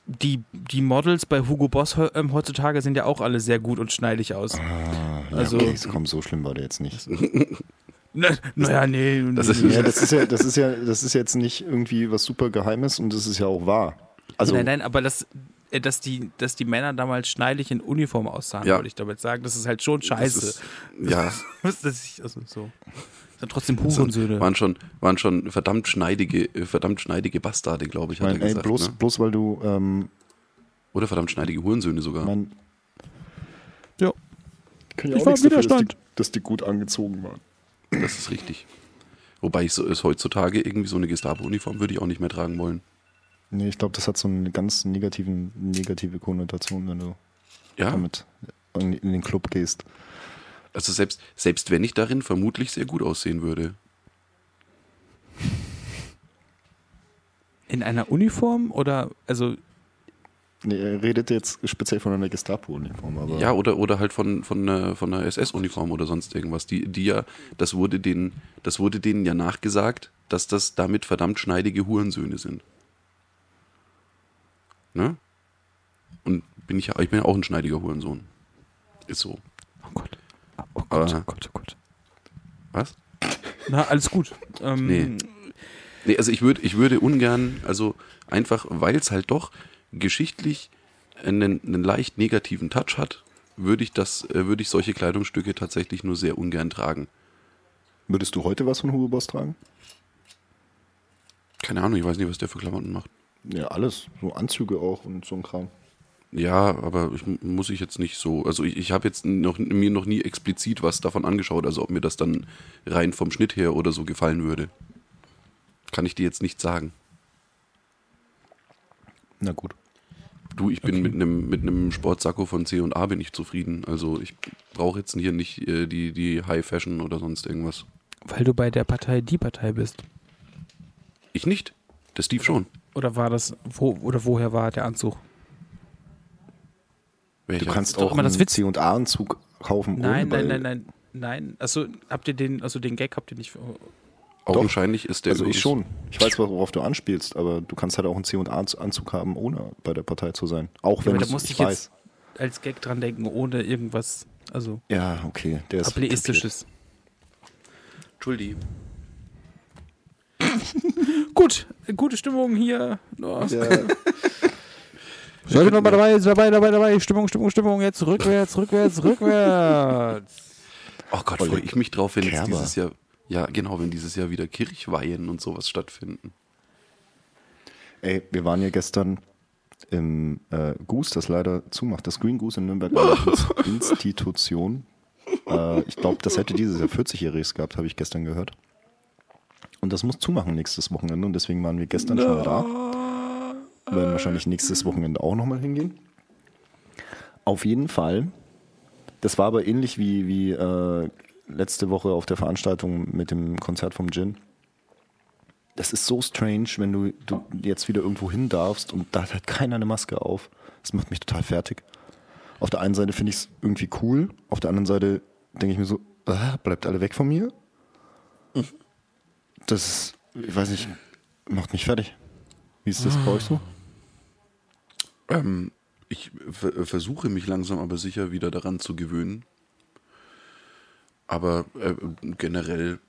die, die Models bei Hugo Boss ähm, heutzutage sehen ja auch alle sehr gut und schneidig aus. Ah, ja, Also- okay, komm, so schlimm war der jetzt nicht. Na, naja, nee. Das ist-. Ja, das ist ja, das ist ja, das ist jetzt nicht irgendwie was super Geheimes und das ist ja auch wahr. Also, nein, nein, aber das, äh, dass, die, dass die Männer damals schneidig in Uniform aussahen, Ja. wollte ich damit sagen. Das ist halt schon das scheiße. Ist, ja, dass ich, also so. Das sind trotzdem das Hurensöhne. waren schon, waren schon verdammt schneidige, äh, verdammt schneidige Bastarde, glaube ich, ich hat er meine, ey, gesagt. bloß, ne? bloß weil du, ähm, Oder verdammt schneidige Hurensöhne sogar. mein, Ja. ja Ich auch war nichts im dafür, dass die, Widerstand. dass die gut angezogen waren. Das ist richtig. Wobei ich so ist heutzutage irgendwie so eine Gestapo-Uniform würde ich auch nicht mehr tragen wollen. Nee, ich glaube, das hat so eine ganz negativen, negative Konnotation, wenn du Ja, damit in in den Club gehst. also selbst, selbst wenn ich darin vermutlich sehr gut aussehen würde. In einer Uniform oder, also, Nee, er redet jetzt speziell von einer Gestapo-Uniform, aber Ja, oder, oder halt von, von einer, von einer SS-Uniform oder sonst irgendwas. Die, die ja, das wurde denen, das wurde denen ja nachgesagt, dass das damit verdammt schneidige Hurensöhne sind. Ne? Und bin ich ja, ich bin ja auch ein schneidiger Hurensohn. Ist so. oh Gott. Oh Gott, Aber- oh Gott, oh Gott. Was? Na, alles gut. Ähm, Nee. Nee, also ich würde, ich würde ungern, also einfach, weil es halt doch geschichtlich einen, einen leicht negativen Touch hat, würde ich das, äh, würde ich solche Kleidungsstücke tatsächlich nur sehr ungern tragen. Würdest du heute was von Hugo Boss tragen? Keine Ahnung, ich weiß nicht, was der für Klamotten macht. Ja, alles. So Anzüge auch und so ein Kram. Ja, aber ich, muss ich jetzt nicht so. Also ich, ich habe jetzt noch, mir noch nie explizit was davon angeschaut, also ob mir das dann rein vom Schnitt her oder so gefallen würde. Kann ich dir jetzt nicht sagen. Na gut. Du, ich bin Okay. mit einem mit einem Sportsacko von C und A bin ich zufrieden. Also ich brauche jetzt hier nicht äh, die, die High Fashion oder sonst irgendwas. Weil du bei der Partei die Partei bist. Ich nicht. Der Steve schon. Oder war das, wo, oder woher war der Anzug? Du Welcher? kannst doch auch immer das einen Witz- C&A-Anzug kaufen. Nein, ohne, nein, weil- nein, nein, nein. Achso, habt ihr den, also den Gag habt ihr nicht. Augenscheinlich ist der Also ich schon. Ich weiß, worauf du anspielst, aber du kannst halt auch einen C&A-Anzug haben, ohne bei der Partei zu sein. Auch wenn aber da ich, musste ich ich weiß. jetzt als Gag dran denken, ohne irgendwas, also Ja, okay. Der ist ableistisches. Entschuldi. Gut, gute Stimmung hier. Oh. Ja, Seid noch mal dabei, dabei, dabei, dabei. Stimmung, Stimmung, Stimmung. Jetzt rückwärts, rückwärts, rückwärts. Oh Gott, freue ich mich drauf, wenn Kerber. dieses Jahr, ja genau, wenn dieses Jahr wieder Kirchweihen und sowas stattfinden. Ey, wir waren ja gestern im äh, Goose, das leider zumacht. Das Green Goose in Nürnberg Institution. Äh, ich glaube, das hätte dieses Jahr 40-Jähriges gehabt, habe ich gestern gehört. Und das muss zumachen nächstes Wochenende und deswegen waren wir gestern schon mal da. Werden wahrscheinlich nächstes Wochenende auch nochmal hingehen. Auf jeden Fall. Das war aber ähnlich wie, wie äh, letzte Woche auf der Veranstaltung mit dem Konzert vom Gin das ist so strange, wenn du, du jetzt wieder irgendwo hin darfst und da hat halt keiner eine Maske auf. Das macht mich total fertig. Auf der einen Seite finde ich es irgendwie cool, auf der anderen Seite denke ich mir so, ah, bleibt alle weg von mir. Das ich weiß nicht, macht mich fertig. Wie ist das bei euch so? Ähm, ich ver- versuche mich langsam aber sicher wieder daran zu gewöhnen. Aber äh, generell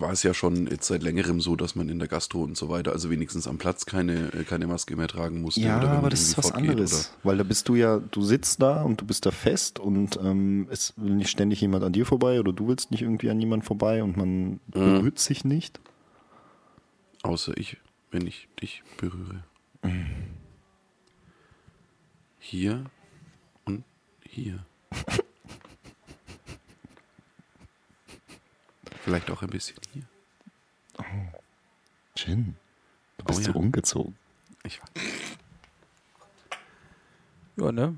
war es ja schon jetzt seit längerem so, dass man in der Gastro und so weiter, also wenigstens am Platz keine, äh, keine Maske mehr tragen musste. Ja, oder aber das ist was anderes. Weil da bist du ja, du sitzt da und du bist da fest und ähm, es will nicht ständig jemand an dir vorbei oder du willst nicht irgendwie an jemand vorbei und man berührt sich nicht. Oder, außer ich, wenn ich dich berühre. Hier und hier. Vielleicht auch ein bisschen hier. Jin, du bist Oh so ja. umgezogen. Ich weiß. Ja, ne?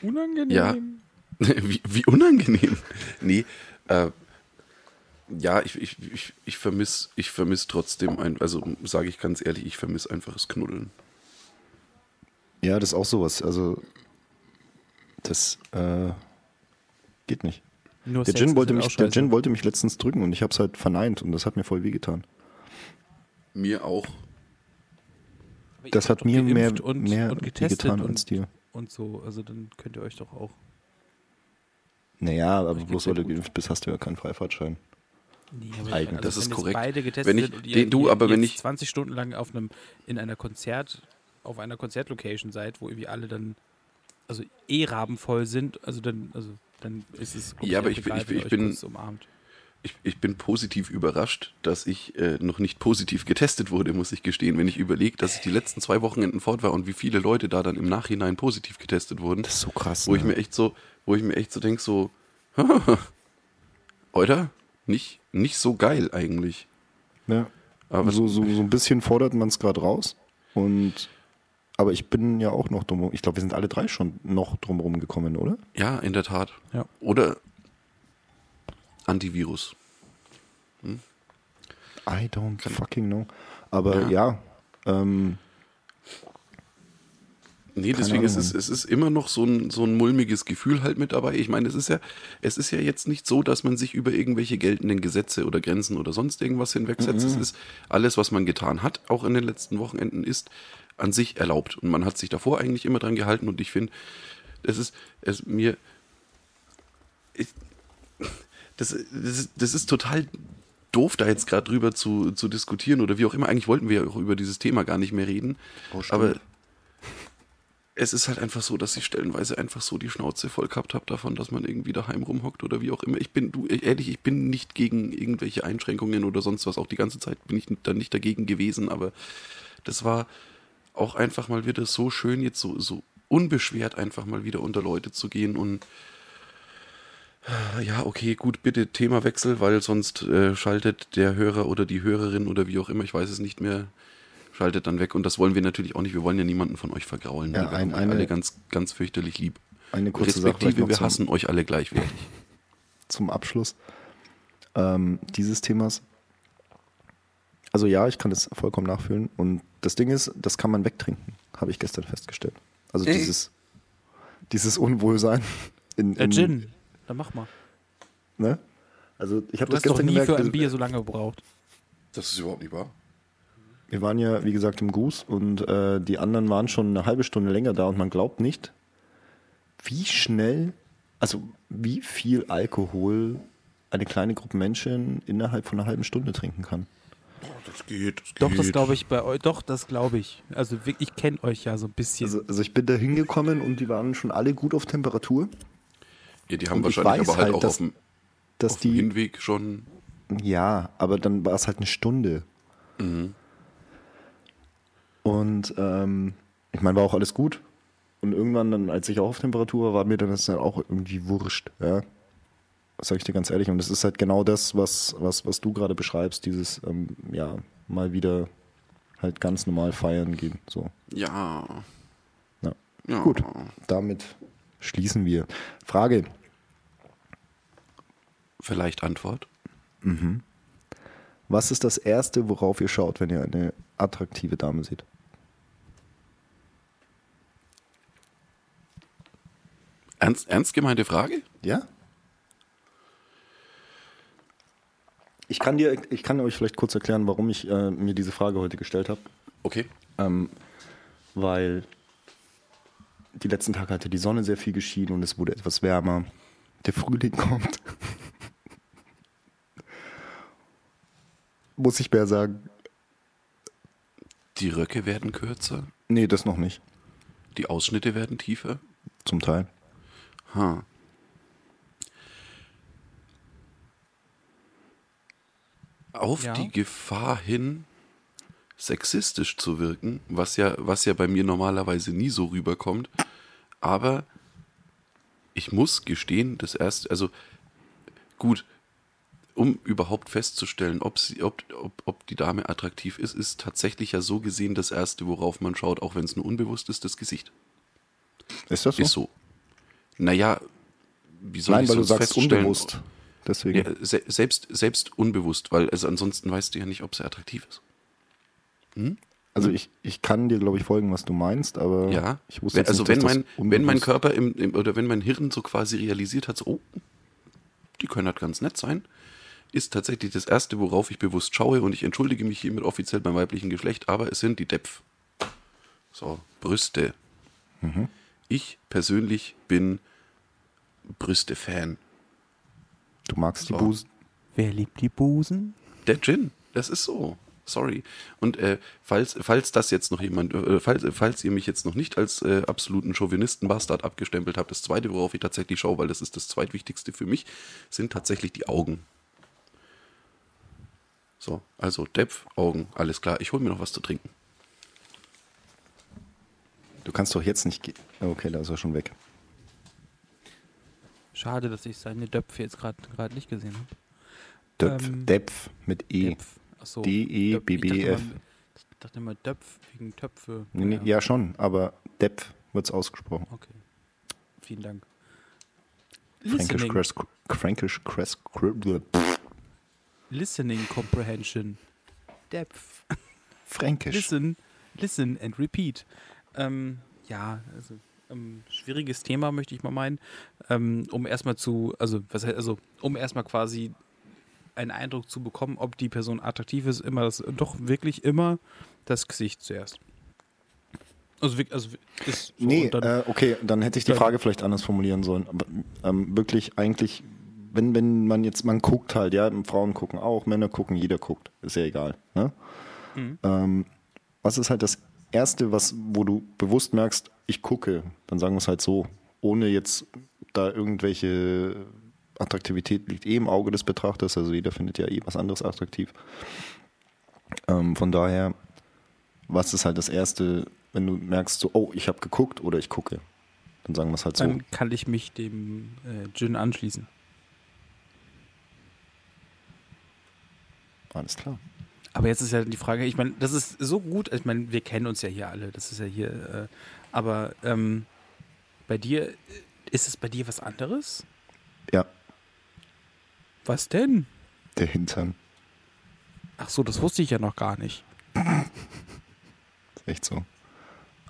Unangenehm. Ja. wie, wie unangenehm. Nee, äh, ja, ich, ich, ich, ich vermisse ich vermiss trotzdem ein, also sage ich ganz ehrlich, ich vermisse einfach das Knuddeln. Ja, das ist auch sowas. Also, das äh, geht nicht. Nur Der Gin, wollte mich, der. Gin wollte mich letztens drücken und ich habe es halt verneint und das hat mir voll wehgetan. Mir auch. Das hat mir mehr, und, mehr und getestet wehgetan und, als dir. und so. Also dann könnt ihr euch doch auch. Naja, aber bloß ja weil du geimpft bist, hast du ja keinen Freifahrtschein. Nee, aber Eigen, also das ist korrekt. Beide getestet Wenn ich- sind und ihr, du, ihr, aber wenn ich- 20 Stunden lang auf einem in einer Konzert auf einer Konzertlocation seid, wo irgendwie alle dann also eh rabenvoll sind, also dann also dann ist es Ja, aber ich egal, ich ich euch bin-. Ich, ich bin positiv überrascht, dass ich äh, noch nicht positiv getestet wurde, muss ich gestehen. Wenn ich überlege, dass ich die letzten zwei Wochenenden fort war und wie viele Leute da dann im Nachhinein positiv getestet wurden, Das ist so krass. wo ich ne? mir echt so, wo ich mir echt so denke, so, oder? Nicht, nicht so geil eigentlich. Ja. Aber so, so, so ein bisschen fordert man es gerade raus. Und aber ich bin ja auch noch drum. Ich glaube, wir sind alle drei schon noch drumherum gekommen, oder? ja, in der Tat. Ja. Oder Antivirus. I don't fucking know. Aber ja, ähm, Nee, deswegen ist es, es ist immer noch so ein, so ein mulmiges Gefühl halt mit dabei. Ich meine, es ist ja, es ist ja jetzt nicht so, dass man sich über irgendwelche geltenden Gesetze oder Grenzen oder sonst irgendwas hinwegsetzt. Es ist alles, was man getan hat, auch in den letzten Wochenenden, ist an sich erlaubt. Und man hat sich davor eigentlich immer dran gehalten und ich finde, das ist, es mir, ich, das, das, ist, das ist total doof, da jetzt gerade drüber zu, zu diskutieren oder wie auch immer. Eigentlich wollten wir ja auch über dieses Thema gar nicht mehr reden. Oh, aber es ist halt einfach so, dass ich stellenweise einfach so die Schnauze voll gehabt habe davon, dass man irgendwie daheim rumhockt oder wie auch immer. Ich bin, du, ehrlich, ich bin nicht gegen irgendwelche Einschränkungen oder sonst was. Auch die ganze Zeit bin ich da nicht dagegen gewesen, aber das war auch einfach mal wieder so schön, jetzt so, so unbeschwert einfach mal wieder unter Leute zu gehen und äh, ja, okay, gut, bitte Themawechsel, weil sonst äh, schaltet der Hörer oder die Hörerin oder wie auch immer, ich weiß es nicht mehr, schaltet dann weg. Und das wollen wir natürlich auch nicht. Wir wollen ja niemanden von euch vergraulen. Ja, wir ein- haben eine- alle ganz, ganz fürchterlich lieb. eine kurze Sache Respektive, noch wir zum, hassen euch alle gleichwertig. zum Abschluss ähm, dieses Themas. Also ja, ich kann das vollkommen nachfühlen. Und das Ding ist, das kann man wegtrinken, habe ich gestern festgestellt. Also Ey. dieses, dieses Unwohlsein in, Der in Gin, dann mach mal. Ne? Also ich habe Du das hast doch gestern nie gemerkt. für ein Bier so lange gebraucht. Das ist überhaupt nicht wahr. Wir waren ja, wie gesagt, im Goose und äh, die anderen waren schon eine halbe Stunde länger da und man glaubt nicht, wie schnell, also wie viel Alkohol eine kleine Gruppe Menschen innerhalb von einer halben Stunde trinken kann. Das geht, das Doch, das geht. glaube ich bei euch. Doch, das glaube ich. Also ich kenne euch ja so ein bisschen. Also, also ich bin da hingekommen und die waren schon alle gut auf Temperatur, Ja, die haben Und ich wahrscheinlich aber halt halt, auch dass- auf dem, dass auf dem die, Hinweg schon. ja, aber dann war es halt eine Stunde. Und ähm, ich meine, war auch alles gut. Und irgendwann dann, als ich auch auf Temperatur war, war mir dann das dann auch irgendwie wurscht. Ja? Das sage ich dir ganz ehrlich. Und das ist halt genau das, was, was, was du gerade beschreibst, dieses, ähm, ja, mal wieder halt ganz normal feiern gehen. So. Ja. Ja. ja. Gut, damit schließen wir. Frage, Vielleicht Antwort. Was ist das Erste, worauf ihr schaut, wenn ihr eine attraktive Dame seht? Ernst, ernst gemeinte Frage? Ja? Ich kann, dir, ich kann euch vielleicht kurz erklären, warum ich äh, mir diese Frage heute gestellt habe. Okay. Ähm, weil die letzten Tage hatte die Sonne sehr viel geschienen und es wurde etwas wärmer. Der Frühling kommt. Muss ich mehr sagen? Die Röcke werden kürzer, Nee, das noch nicht. die Ausschnitte werden tiefer. Zum Teil. Ha. Auf Ja. die Gefahr hin, sexistisch zu wirken, was ja, was ja bei mir normalerweise nie so rüberkommt. Aber ich muss gestehen, das erste, also gut, um überhaupt festzustellen, ob, sie, ob, ob, ob die Dame attraktiv ist, ist tatsächlich ja so gesehen das Erste, worauf man schaut, auch wenn es nur unbewusst ist, das Gesicht. Ist das so? Ist so. Naja, wie soll Nein, ich weil du sagst feststellen? unbewusst. Deswegen. Ja, se selbst, selbst unbewusst, weil also ansonsten weißt du ja nicht, ob sie attraktiv ist. Also ich, ich kann dir, glaube ich, folgen, was du meinst, aber Ja, ich wusste jetzt also nicht, wenn mein, wenn mein Körper im, im, oder wenn mein Hirn so quasi realisiert hat, so, oh, die können halt ganz nett sein, ist tatsächlich das Erste, worauf ich bewusst schaue und ich entschuldige mich hiermit offiziell beim weiblichen Geschlecht, aber es sind die Depf. So, Brüste. Mhm. Ich persönlich bin Brüste-Fan. Du magst die So. Busen. Wer liebt die Busen? Der Gin, das ist so. Sorry. Und äh, falls, falls das jetzt noch jemand, äh, falls, falls ihr mich jetzt noch nicht als äh, absoluten Chauvinisten-Bastard abgestempelt habt, das zweite, worauf ich tatsächlich schaue, weil das ist das zweitwichtigste für mich, sind tatsächlich die Augen. So, also Depth, Augen, alles klar. Ich hole mir noch was zu trinken. Du kannst doch jetzt nicht gehen. Okay, da ist er schon weg. Schade, dass ich seine Döpfe jetzt gerade nicht gesehen habe. Döpf, Ähm, Depf mit E. Achso. D-E-B-B-F. Ich dachte immer Döpf wegen Töpfe. Nee, nee, ja, schon, aber Depf wird es ausgesprochen. Okay. Vielen Dank. Fränkisch Listening, Crest, Fränkisch Crest, listening Comprehension. Depth. Fränkisch. Listen, listen and repeat. Ähm, ja, also ähm, schwieriges Thema möchte ich mal meinen. Ähm, um erstmal zu, also was heißt, also um erstmal quasi einen Eindruck zu bekommen, ob die Person attraktiv ist, immer das, doch wirklich immer das Gesicht zuerst. Also, also ist so Nee, und dann, äh, okay, dann hätte ich die dann- Frage vielleicht anders formulieren sollen. Aber ähm, wirklich eigentlich, wenn, wenn man jetzt, man guckt halt, ja, Frauen gucken auch, Männer gucken, jeder guckt, ist ja egal. Ne? Mhm. Ähm, was ist halt das Erste, was, wo du bewusst merkst, ich gucke, dann sagen wir es halt so, ohne jetzt da irgendwelche Attraktivität liegt eh im Auge des Betrachters, also jeder findet ja eh was anderes attraktiv. Ähm, von daher, was ist halt das Erste, wenn du merkst, so, oh, ich habe geguckt oder ich gucke? Dann sagen wir es halt so. dann kann ich mich dem äh, Gin anschließen. Alles klar. Aber jetzt ist ja die Frage, ich meine, das ist so gut, ich meine, wir kennen uns ja hier alle, das ist ja hier, äh, aber ähm, bei dir, ist es bei dir was anderes? Ja, Was denn? der Hintern. Ach so, das wusste ich ja noch gar nicht. Echt so.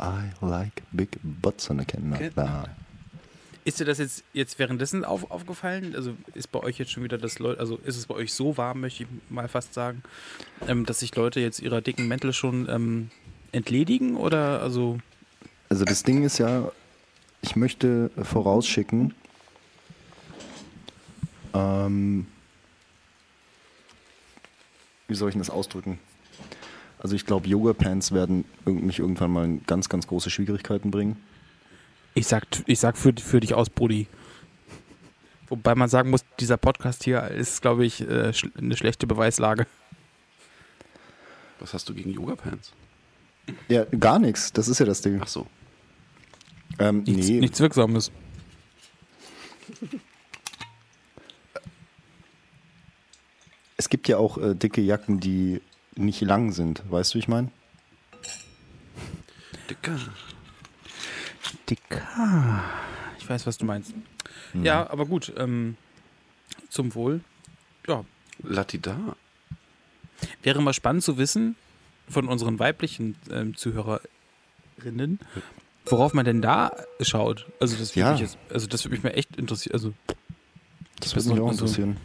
I like big butts und Canada. Ist dir das jetzt, jetzt währenddessen auf, aufgefallen? Also ist bei euch jetzt schon wieder das Leute, also ist es bei euch so warm, möchte ich mal fast sagen, ähm, dass sich Leute jetzt ihrer dicken Mäntel schon ähm, entledigen oder also. Also das Ding ist ja, ich möchte vorausschicken, ähm, wie soll ich das ausdrücken? Also ich glaube, Yoga-Pants werden mich irgendwann mal in ganz, ganz große Schwierigkeiten bringen. Ich sag, ich sag für, für dich aus, Brudi. Wobei man sagen muss, dieser Podcast hier ist, glaube ich, äh, eine schlechte Beweislage. Was hast du gegen Yoga-Pants? Ja, gar nichts. Das ist ja das Ding. Ach so. Ähm, Nichts, nee, nichts Wirksames. es gibt ja auch äh, dicke Jacken, die nicht lang sind. Weißt du, wie ich meine? Dicker. Dicker. Ich weiß, was du meinst. Ja, aber gut. Ähm, zum Wohl. Ja, Latida. wäre mal spannend zu wissen von unseren weiblichen ähm, Zuhörerinnen, worauf man denn da schaut. Also das würde Ja. mich, jetzt, also das würde mich mal echt interessieren. Also, Das Ich würde mich auch interessieren.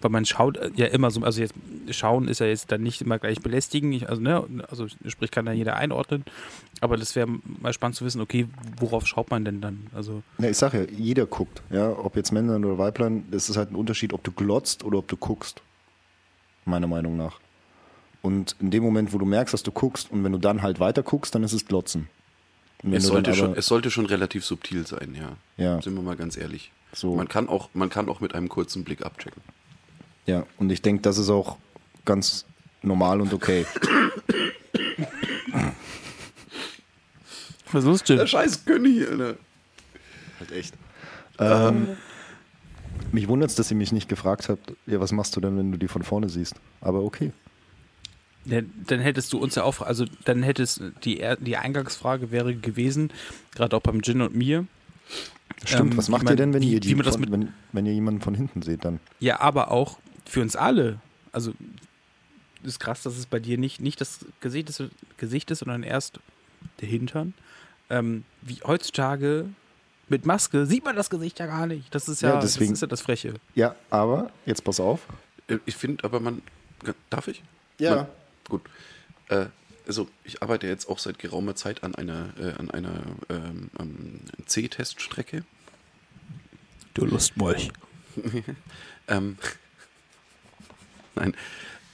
Weil man schaut äh, ja immer so, also jetzt schauen ist ja jetzt dann nicht immer gleich belästigen, ich, also ne, also sprich kann da jeder einordnen, aber das wäre mal spannend zu wissen, okay, worauf schaut man denn dann? Also Ja, ich sag ja, jeder guckt. Ja, ob jetzt Männlein oder Weiblein, das ist halt ein Unterschied, ob du glotzt oder ob du guckst. Meiner Meinung nach. Und in dem Moment, wo du merkst, dass du guckst und wenn du dann halt weiter guckst, dann ist es Glotzen. Es sollte, dann schon, es sollte schon relativ subtil sein, ja. ja, Sind wir mal ganz ehrlich. so, Man, kann auch, man kann auch mit einem kurzen Blick abchecken. Ja. Und ich denke, das ist auch ganz normal und okay. was ist Jim? scheiß König, Alter. Halt echt. Ähm, mich wundert es, dass ihr mich nicht gefragt habt, ja, was machst du denn, wenn du die von vorne siehst? Aber okay. Ja, dann hättest du uns ja auch, also dann hättest die, die Eingangsfrage wäre gewesen, gerade auch beim Gin und mir. Stimmt, Ähm, was macht man- ihr denn, wenn wie- ihr die von, mit- wenn, wenn ihr jemanden von hinten seht dann? Ja, aber auch für uns alle. Also ist krass, dass es bei dir nicht, nicht das Gesicht ist, Gesicht ist, sondern erst der Hintern. Ähm, wie heutzutage mit Maske sieht man das Gesicht ja gar nicht. Das ist ja, Ja, deswegen- das, ist ja das Freche. Ja, aber, jetzt pass auf. Äh, Ich finde aber man. Darf ich? Ja. Man, gut. Äh, also ich arbeite jetzt auch seit geraumer Zeit an einer, äh, an einer ähm, ähm, C-Teststrecke. Du Lustmolch. Ähm, nein.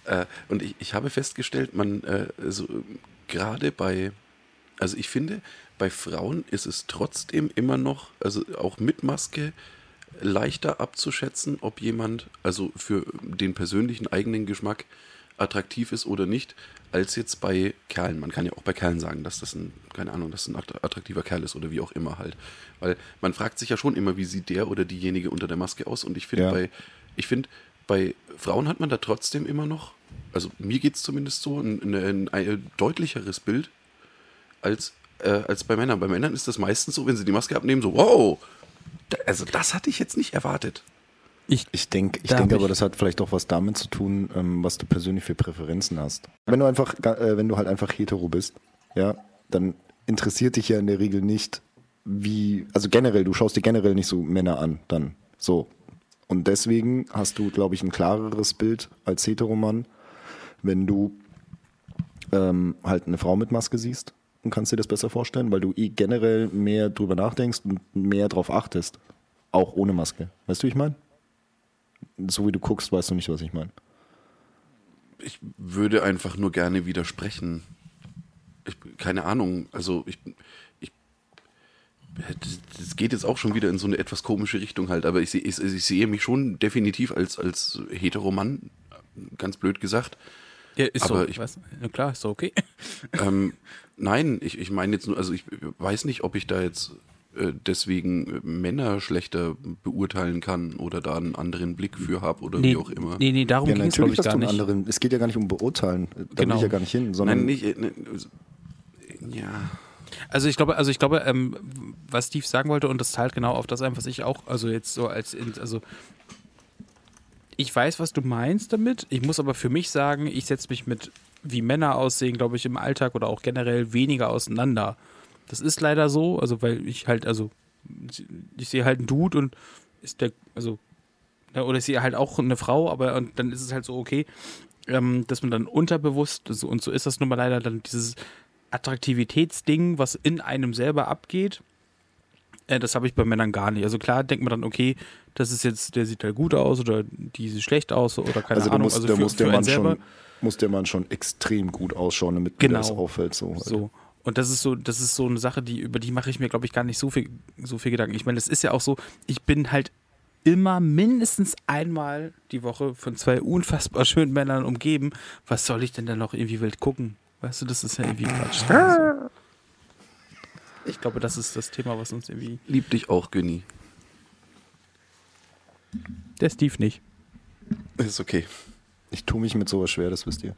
Äh, und ich, ich habe festgestellt, man, äh, so, gerade bei, also ich finde, bei Frauen ist es trotzdem immer noch, also auch mit Maske, leichter abzuschätzen, ob jemand, also für den persönlichen eigenen Geschmack attraktiv ist oder nicht, als jetzt bei Kerlen. Man kann ja auch bei Kerlen sagen, dass das ein, keine Ahnung, dass ein att- attraktiver Kerl ist oder wie auch immer halt. Weil man fragt sich ja schon immer, wie sieht der oder diejenige unter der Maske aus. Und ich finde, Ja. bei, ich finde, bei Frauen hat man da trotzdem immer noch, also mir geht es zumindest so, ein, ein, ein deutlicheres Bild als, äh, als bei Männern. Bei Männern ist das meistens so, wenn sie die Maske abnehmen, so, wow, da, also das hatte ich jetzt nicht erwartet. Ich, Ich denke ich denk aber, das hat vielleicht auch was damit zu tun, ähm, was du persönlich für Präferenzen hast. Wenn du einfach, äh, wenn du halt einfach hetero bist, ja, dann interessiert dich ja in der Regel nicht, wie, also generell, du schaust dir generell nicht so Männer an, dann so. Und deswegen hast du, glaube ich, ein klareres Bild als Heteromann, wenn du ähm, halt eine Frau mit Maske siehst und kannst dir das besser vorstellen, weil du eh generell mehr drüber nachdenkst und mehr drauf achtest. Auch ohne Maske. Weißt du, wie ich meine? So wie du guckst, weißt du nicht, was ich meine. Ich würde einfach nur gerne widersprechen. Ich, keine Ahnung, also ich das- geht jetzt auch schon wieder in so eine etwas komische Richtung halt, aber ich, sehe- ich, ich sehe mich schon definitiv als, als Heteromann, ganz blöd gesagt. ja, ist aber so. ich- weiß, ja, klar, ist so okay. ähm, nein, ich, ich meine jetzt nur, also ich weiß nicht, ob ich da jetzt äh, deswegen Männer schlechter beurteilen kann oder da einen anderen Blick für habe oder wie auch immer. Nee, nee, darum Ja, ging es, glaube ich, gar nicht. anderen. Es geht ja gar nicht um Beurteilen. Da will Genau. ich ja gar nicht hin, sondern Nein, nicht. äh, ne, also, ja. Also ich glaube, also ich glaube, ähm, was Steve sagen wollte, und das zahlt genau auf das ein, was ich auch, also jetzt so als, also ich weiß, was du meinst damit. Ich muss aber für mich sagen, ich setze mich mit, wie Männer aussehen, glaube ich, im Alltag oder auch generell weniger auseinander. Das ist leider so, also weil ich halt, also ich sehe halt einen Dude und ist der, also, ja, oder ich sehe halt auch eine Frau, aber und dann ist es halt so, okay, ähm, dass man dann unterbewusst, und so ist das nun mal leider dann dieses Attraktivitätsding, was in einem selber abgeht. Äh, das habe ich bei Männern gar nicht. Also klar denkt man dann, okay, das ist jetzt, der sieht halt gut aus oder die sieht schlecht aus oder keine Also da Ahnung. muss, also da für, muss, der für einen Mann selber, schon, muss der Mann schon extrem gut ausschauen, damit Genau. das auffällt. So. So. Und das ist so, das ist so eine Sache, die, über die mache ich mir, glaube ich, gar nicht so viel, so viel Gedanken. Ich meine, das ist ja auch so, ich bin halt immer mindestens einmal die Woche von zwei unfassbar schönen Männern umgeben. Was soll ich denn dann noch irgendwie wild gucken? Weißt du, das ist ja irgendwie Quatsch. Also, ich glaube, das ist das Thema, was uns irgendwie. Lieb dich auch, Günni. Der Steve nicht. Ist okay. Ich tue mich mit sowas schwer, das wisst ihr.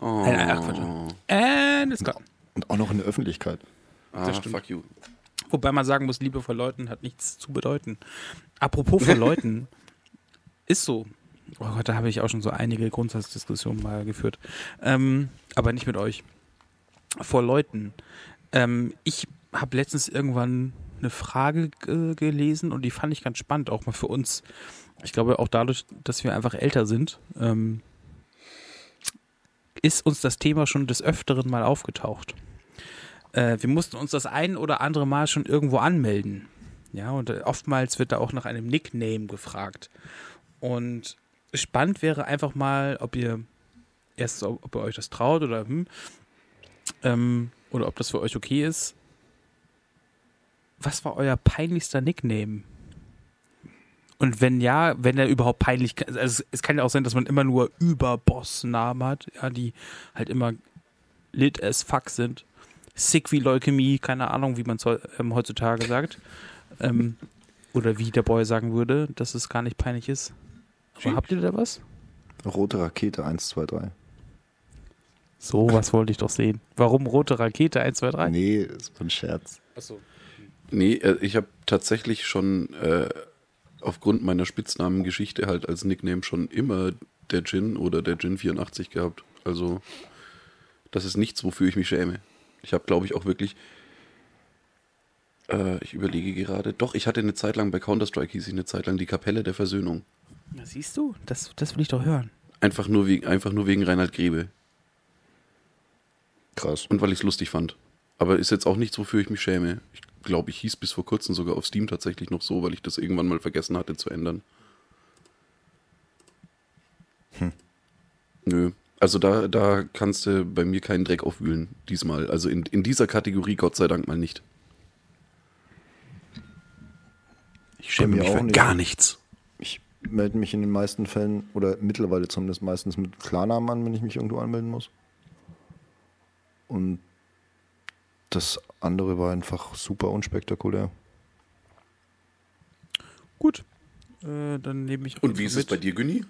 Oh. Ach, Quatsch. And it's gone. Und auch noch in der Öffentlichkeit. Ah, fuck you. Wobei man sagen muss, Liebe vor Leuten hat nichts zu bedeuten. Apropos vor Leuten, ist so. Oh Gott, da habe ich auch schon so einige Grundsatzdiskussionen mal geführt. Ähm, aber nicht mit euch. Vor Leuten. Ähm, ich habe letztens irgendwann eine Frage gelesen und die fand ich ganz spannend, auch mal für uns. Ich glaube, auch dadurch, dass wir einfach älter sind, ähm, ist uns das Thema schon des Öfteren mal aufgetaucht äh, wir mussten uns das ein oder andere Mal schon irgendwo anmelden. Ja, und äh, oftmals wird da auch nach einem Nickname gefragt. Und spannend wäre einfach mal, ob ihr erst, ob ihr euch das traut oder hm, ähm, oder ob das für euch okay ist. Was war euer peinlichster Nickname? Und wenn ja, wenn er überhaupt peinlich, also es, es kann ja auch sein, dass man immer nur Überboss-Namen hat, ja, die halt immer lit as fuck sind. Sick wie Leukämie, keine Ahnung, wie man es ähm, heutzutage sagt. Ähm, oder wie der Boy sagen würde, dass es gar nicht peinlich ist. Aber habt ihr da was? Rote Rakete 1, 2, 3. So, was wollte ich doch sehen. Warum rote Rakete 1, 2, 3? Nee, ist ein Scherz. Achso. Nee, äh, ich habe tatsächlich schon äh, aufgrund meiner Spitznamengeschichte halt als Nickname schon immer der Gin oder der Gin 84 gehabt. Also, das ist nichts, wofür ich mich schäme. Ich habe, glaube ich, auch wirklich. Äh, ich überlege gerade. Doch, ich hatte eine Zeit lang bei Counter-Strike, hieß ich eine Zeit lang die Kapelle der Versöhnung. Ja, siehst du? Das, das will ich doch hören. Einfach nur wegen, einfach nur wegen Reinhard Grebe. Krass. Und weil ich es lustig fand. Aber ist jetzt auch nichts, wofür ich mich schäme. Ich glaube, ich hieß bis vor kurzem sogar auf Steam tatsächlich noch so, weil ich das irgendwann mal vergessen hatte zu ändern. Hm. Nö. Also da, da kannst du bei mir keinen Dreck aufwühlen, diesmal. Also in, in dieser Kategorie Gott sei Dank mal nicht. Ich schäme mich auch für nicht. gar nichts. Ich melde mich in den meisten Fällen, oder mittlerweile zumindest meistens mit Klarnamen an, wenn ich mich irgendwo anmelden muss. Und das andere war einfach super unspektakulär. Gut. Äh, dann nehme ich Und wie ist es bei dir, Günni?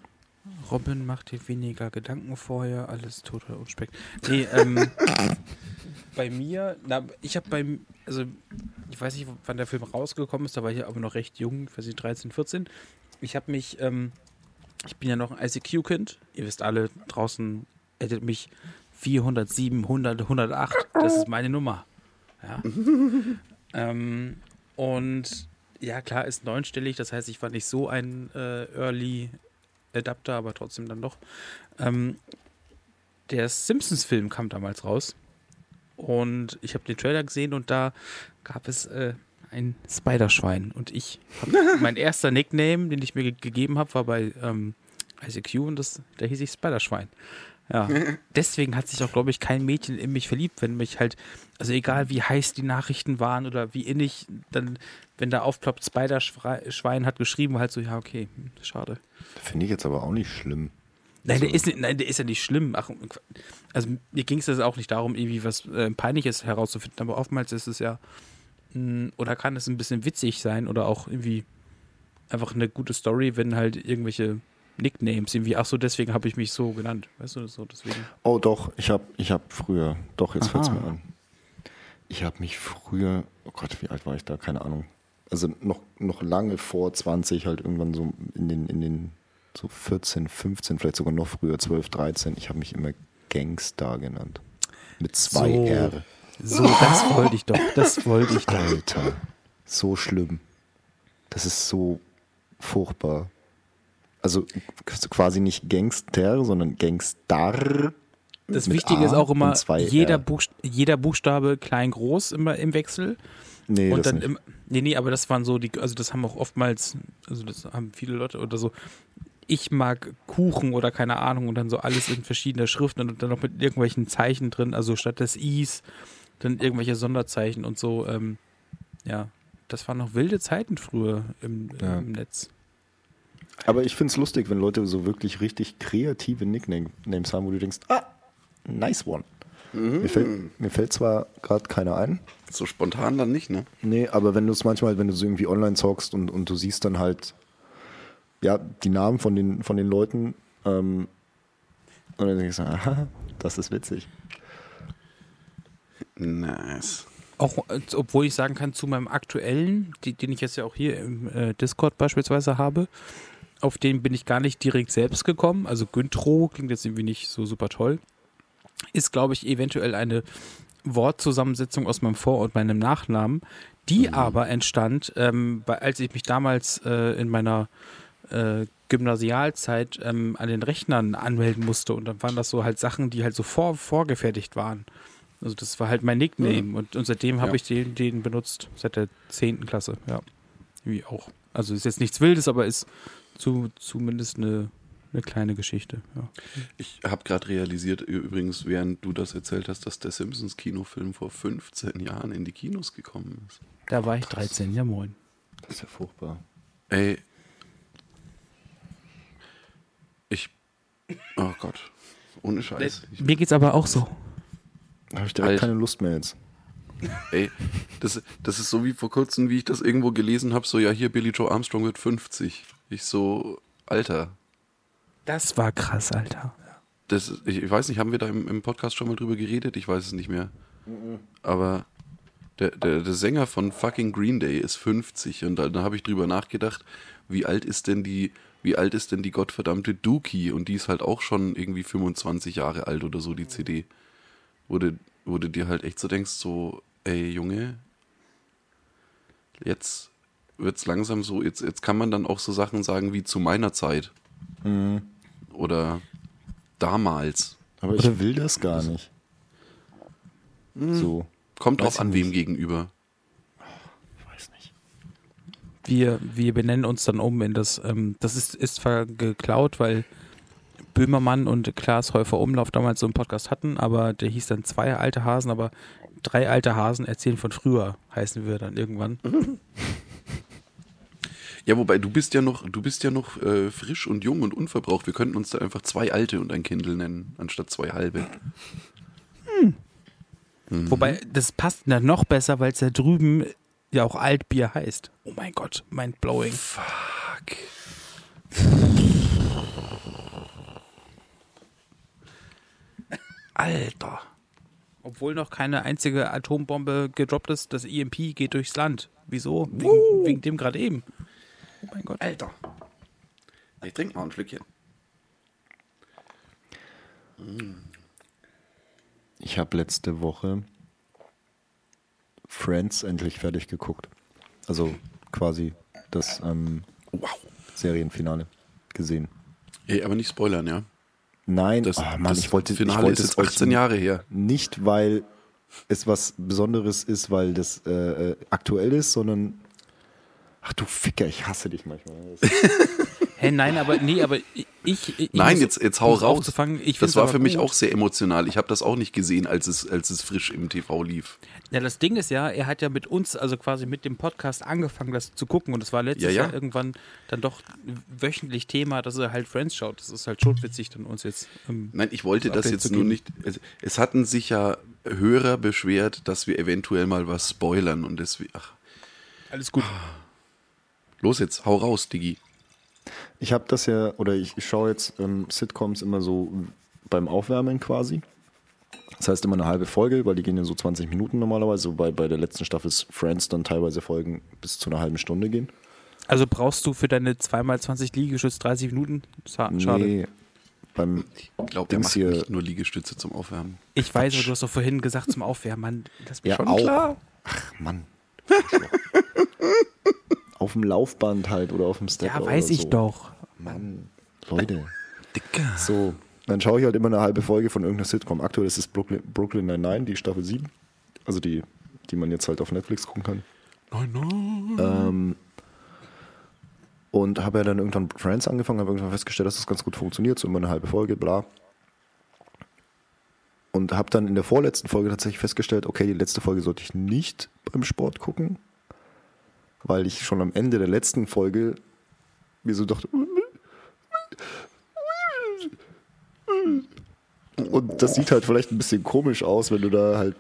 Robin macht dir weniger Gedanken vorher, alles total unspekt. Nee, ähm, bei mir, na, ich habe beim, also ich weiß nicht, wann der Film rausgekommen ist, da war ich aber noch recht jung, weiß nicht, 13, 14. Ich habe mich, ähm, ich bin ja noch ein ICQ-Kind. Ihr wisst alle, draußen addet mich 407, 100, 108. Das ist meine Nummer. Ja. ähm, und ja, klar, ist neunstellig, das heißt, ich war nicht so ein äh, Early Adapter, aber trotzdem dann doch. Ähm, der Simpsons-Film kam damals raus. Und ich habe den Trailer gesehen und da gab es äh, ein Spiderschwein. Und ich mein erster Nickname, den ich mir ge gegeben habe, war bei ähm, ICQ und das, da hieß ich Spiderschwein. Ja. Deswegen hat sich auch, glaube ich, kein Mädchen in mich verliebt, wenn mich halt, also egal wie heiß die Nachrichten waren oder wie innig, dann, wenn da aufploppt, Spiderschwein hat geschrieben, halt so, ja, okay, hm, schade. Finde ich jetzt aber auch nicht schlimm. Nein, der Also- ist, nein, der ist ja nicht schlimm. Ach, also mir ging es jetzt auch nicht darum, irgendwie was äh, Peinliches herauszufinden, aber oftmals ist es ja, mh, oder kann es ein bisschen witzig sein oder auch irgendwie einfach eine gute Story, wenn halt irgendwelche Nicknames irgendwie, ach so, deswegen habe ich mich so genannt, weißt du, so deswegen. Oh doch, ich habe ich hab früher, doch, jetzt fällt es mir an. Ich habe mich früher, oh Gott, wie alt war ich da? Keine Ahnung. Also noch, noch lange vor 20, halt irgendwann so in den, in den so 14, 15, vielleicht sogar noch früher, 12, 13. Ich habe mich immer Gangstar genannt. Mit zwei So. R. So, das wollte ich doch. Das wollte ich doch. Alter, so schlimm. Das ist so furchtbar. Also quasi nicht Gangster, sondern Gangstar. Das Wichtige A ist auch immer, zwei jeder. Buchst jeder Buchstabe klein, groß immer im Wechsel. Nee, und das dann nicht. im, nee, nee, aber das waren so die, also das haben auch oftmals, also das haben viele Leute oder so, ich mag Kuchen oder keine Ahnung und dann so alles in verschiedener Schriften und dann noch mit irgendwelchen Zeichen drin, also statt des Is dann irgendwelche Sonderzeichen und so, ähm, ja, das waren noch wilde Zeiten früher im, Ja. im Netz. Aber ich finde es lustig, wenn Leute so wirklich richtig kreative Nicknames haben, wo du denkst, ah, nice one. Mir, fällt, mir fällt zwar gerade keiner ein, So spontan dann nicht, ne? nee, aber wenn du es manchmal, wenn du so irgendwie online zockst und, und du siehst dann halt, ja, die Namen von den, von den Leuten, ähm, und dann denkst du, aha, das ist witzig. Nice. Auch, obwohl ich sagen kann, zu meinem aktuellen, die, den ich jetzt ja auch hier im äh, Discord beispielsweise habe, auf den bin ich gar nicht direkt selbst gekommen. Also Güntro klingt jetzt irgendwie nicht so super toll. Ist, glaube ich, eventuell eine Wortzusammensetzung aus meinem Vor- und meinem Nachnamen, die aber entstand, ähm, bei, als ich mich damals äh, in meiner äh, Gymnasialzeit ähm, an den Rechnern anmelden musste. Und dann waren das so halt Sachen, die halt so vor, vorgefertigt waren. Also das war halt mein Nickname und, und seitdem habe Ja. ich den, den benutzt, seit der 10. Klasse, ja. Wie auch. Also ist jetzt nichts Wildes, aber ist zu, zumindest eine, eine kleine Geschichte. Ja. Ich habe gerade realisiert, übrigens, während du das erzählt hast, dass der Simpsons-Kinofilm vor 15 Jahren in die Kinos gekommen ist. Da war ich 13, ja moin. Das ist ja furchtbar. Ey. Ich. Oh Gott. Ohne Scheiß. Ich, Mir geht's aber auch so. Da habe ich direkt keine Lust mehr jetzt. ey, das, das ist so wie vor kurzem, wie ich das irgendwo gelesen habe: so, ja, hier Billy Joe Armstrong wird 50. Ich so, Alter. Das war krass, Alter. Das, ich, ich weiß nicht, haben wir da im, im Podcast schon mal drüber geredet? Ich weiß es nicht mehr. Aber der, der, der Sänger von fucking Green Day ist 50 und da, da habe ich drüber nachgedacht, wie alt ist denn die, wie alt ist denn die gottverdammte Dookie? Und die ist halt auch schon irgendwie 25 Jahre alt oder so, die CD. Wo du, wo du dir halt echt so denkst, so, ey Junge, jetzt wird's langsam so, jetzt, jetzt kann man dann auch so Sachen sagen wie zu meiner Zeit. Oder damals. Aber ich will das gar nicht. So, Kommt Weiß drauf an, nicht. wem gegenüber. ich weiß nicht. Wir, wir benennen uns dann um in das, ähm, das ist, ist zwar geklaut, weil Böhmermann und Klaas Häufer Umlauf damals so einen Podcast hatten, aber der hieß dann zwei alte Hasen, aber drei alte Hasen erzählen von früher, heißen wir dann irgendwann. Ja, wobei du bist ja noch, du bist ja noch äh, frisch und jung und unverbraucht. Wir könnten uns da einfach zwei alte und ein Kindle nennen, anstatt zwei halbe. Wobei, das passt dann noch besser, weil es da drüben ja auch Altbier heißt. Oh mein Gott, mind blowing. Fuck. Alter. Obwohl noch keine einzige Atombombe gedroppt ist, das EMP geht durchs Land. Wieso? Wegen, wegen dem gerade eben. Oh mein Gott. Alter. Ich trink mal ein Schlückchen. Ich habe letzte Woche Friends endlich fertig geguckt. Also quasi das ähm, Wow. Serienfinale gesehen. Ey, aber nicht spoilern, ja. Nein, Das, oh Mann, das ich wollte, Finale ich wollte ist es jetzt 18 euch Jahre her. nicht, weil es was Besonderes ist, weil das äh, äh, aktuell ist, sondern ach du Ficker, ich hasse dich manchmal. Hä, nein, aber nee, aber ich. ich, Nein, muss- jetzt, jetzt hau raus. aufzufangen, ich das war für mich gut. auch sehr emotional. Ich habe das auch nicht gesehen, als es, als es frisch im TV lief. Ja, das Ding ist ja, er hat ja mit uns, also quasi mit dem Podcast angefangen, das zu gucken. Und es war letztes Ja, ja. Jahr irgendwann dann doch wöchentlich Thema, dass er halt Friends schaut. Das ist halt schon witzig, dann uns jetzt. Ähm, Nein, ich wollte das das jetzt nur nicht. Es, es hatten sich ja Hörer beschwert, dass wir eventuell mal was spoilern und deswegen. Ach, alles gut. Los jetzt, hau raus, Digi. Ich habe das ja, oder ich, ich schaue jetzt ähm, Sitcoms immer so beim Aufwärmen quasi. Das heißt immer eine halbe Folge, weil die gehen ja so 20 Minuten normalerweise, wobei bei der letzten Staffel Friends dann teilweise Folgen bis zu einer halben Stunde gehen. Also brauchst du für deine 2x20 Liegestütz 30 Minuten? Schade. Nee, beim Ich glaube, der macht hier- nicht nur Liegestütze zum Aufwärmen. Ich weiß, aber du hast doch vorhin gesagt zum Aufwärmen, Mann. Das ist Ja, schon auch. klar. Ach, Mann. auf dem Laufband halt oder auf dem Step. Ja, weiß ich so. doch. Mann, Leute. Dicker. So, dann schaue ich halt immer eine halbe Folge von irgendeiner Sitcom. Aktuell ist es Brooklyn, Brooklyn Nine-Nine, die Staffel 7. Also die, die man jetzt halt auf Netflix gucken kann. Nein, nein. Ähm, und habe ja dann irgendwann Friends angefangen, habe irgendwann festgestellt, dass das ganz gut funktioniert, so immer eine halbe Folge, bla. Und habe dann in der vorletzten Folge tatsächlich festgestellt, okay, die letzte Folge sollte ich nicht beim Sport gucken, weil ich schon am Ende der letzten Folge mir so dachte, und das sieht halt vielleicht ein bisschen komisch aus, wenn du da halt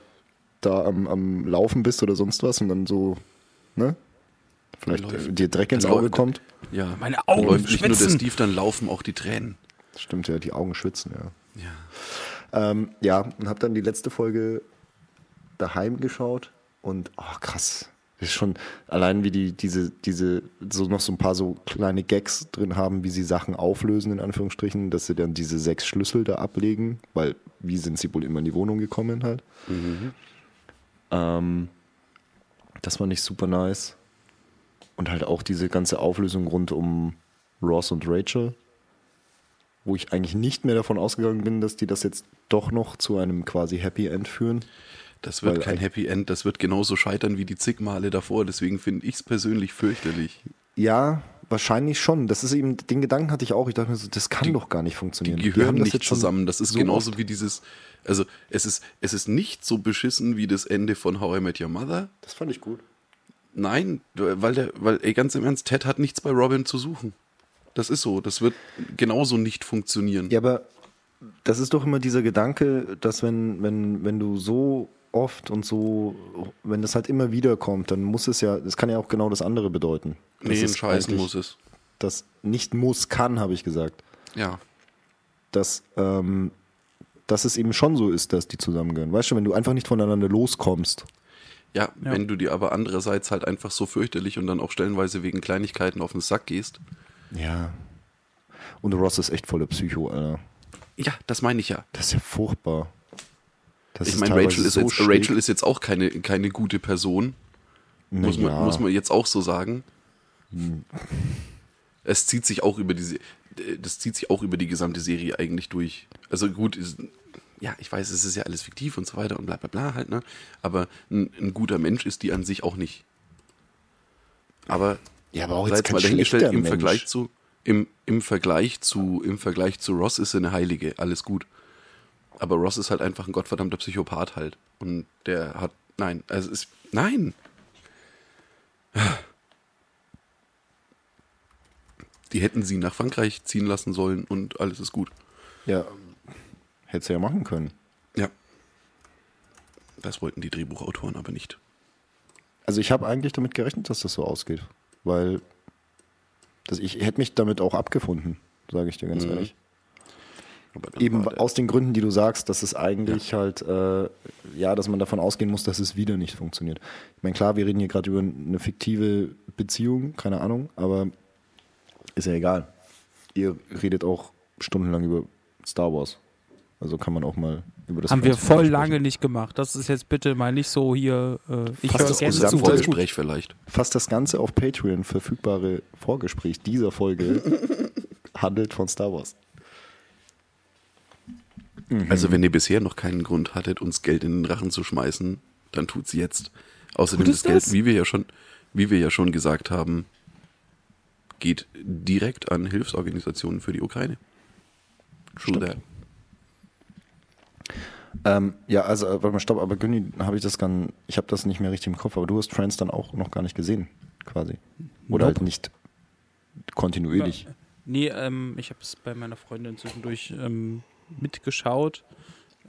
da am, am Laufen bist oder sonst was und dann so, ne? Vielleicht läuft- dir Dreck ins Auge läuft- kommt. Ja. Meine Augen läuft nicht nur der schwitzen. Steve, dann laufen auch die Tränen. Stimmt ja, die Augen schwitzen, ja. Ja. Ähm, ja, und habe dann die letzte Folge daheim geschaut und oh, krass. Ist schon allein wie die diese diese so noch so ein paar so kleine Gags drin haben, wie sie Sachen auflösen in Anführungsstrichen, dass sie dann diese sechs Schlüssel da ablegen, weil wie sind sie wohl immer in die Wohnung gekommen halt. Ähm, das fand ich super nice und halt auch diese ganze Auflösung rund um Ross und Rachel wo ich eigentlich nicht mehr davon ausgegangen bin, dass die das jetzt doch noch zu einem quasi Happy End führen. Das wird Weil kein Happy End, das wird genauso scheitern wie die zig Male davor. Deswegen finde ich es persönlich fürchterlich. Ja, wahrscheinlich schon. Das ist eben, den Gedanken hatte ich auch. Ich dachte mir so, das kann doch gar nicht Die funktionieren. gehören haben das nicht jetzt schon zusammen. Das ist so genauso oft- wie dieses. Also, es ist, es ist nicht so beschissen wie das Ende von How I Met Your Mother. Das fand ich gut. Nein, weil der, weil, ey, ganz im Ernst, Ted hat nichts bei Robin zu suchen. Das ist so. Das wird genauso nicht funktionieren. Ja, aber das ist doch immer dieser Gedanke, dass wenn, wenn, wenn du so oft und so, wenn das halt immer wieder kommt, dann muss es ja, das kann ja auch genau das andere bedeuten. Das nee, Scheißen muss es. Das nicht muss, kann, habe ich gesagt. Ja. dass, ähm, dass es eben schon so ist, dass die zusammengehören. Weißt du, wenn du einfach nicht voneinander loskommst. ja. wenn du dir aber andererseits halt einfach so fürchterlich und dann auch stellenweise wegen Kleinigkeiten auf den Sack gehst. Ja. Und Ross ist echt voller Psycho, Alter. Ja, das meine ich ja. Das ist ja furchtbar. Das Ich meine, Rachel ist, so jetzt. Rachel ist jetzt auch keine, keine gute Person. Na Muss man, ja. muss man jetzt auch so sagen. Hm. Es zieht sich auch über diese, das zieht sich auch über die gesamte Serie eigentlich durch. Also gut, ist, ja, ich weiß, es ist ja alles fiktiv und so weiter und bla bla bla halt, ne? Aber ein, ein guter Mensch ist die an sich auch nicht. Aber Ja, aber auch jetzt mal dahingestellt, im Mensch. Vergleich zu, im, im Vergleich zu, im Vergleich zu Ross ist sie eine Heilige, alles gut. Aber Ross ist halt einfach ein gottverdammter Psychopath halt. Und der hat, nein, also es ist, nein. Die hätten sie nach Frankreich ziehen lassen sollen und alles ist gut. Ja, hätte sie ja machen können. Ja. Das wollten die Drehbuchautoren aber nicht. Also ich habe eigentlich damit gerechnet, dass das so ausgeht. Weil das, ich hätte mich damit auch abgefunden, sage ich dir ganz Mhm. ehrlich. Eben war aus den Gründen, die du sagst, dass es eigentlich halt, äh, ja, dass man davon ausgehen muss, dass es wieder nicht funktioniert. Ich meine, klar, wir reden hier gerade über eine fiktive Beziehung, keine Ahnung, aber ist ja egal. Ihr redet auch stundenlang über Star Wars. Also kann man auch mal über das Haben wir voll sprechen. lange nicht gemacht. Das ist jetzt bitte mal nicht so hier. Äh, ich Fast höre das gerne gesamte zu. Vorgespräch vielleicht. Fast das ganze auf Patreon verfügbare Vorgespräch dieser Folge handelt von Star Wars. Also wenn ihr bisher noch keinen Grund hattet, uns Geld in den Rachen zu schmeißen, dann tut's jetzt. Außerdem Tut das Geld, das? wie wir ja schon, wie wir ja schon gesagt haben, geht direkt an Hilfsorganisationen für die Ukraine. True that. Ähm, ja, also, äh, warte mal, stopp, aber Günni, habe ich das gar ich habe das nicht mehr richtig im Kopf, aber du hast Friends dann auch noch gar nicht gesehen, quasi. Oder Nope. halt nicht kontinuierlich. Nee, ähm, ich habe es bei meiner Freundin zwischendurch ähm, mitgeschaut,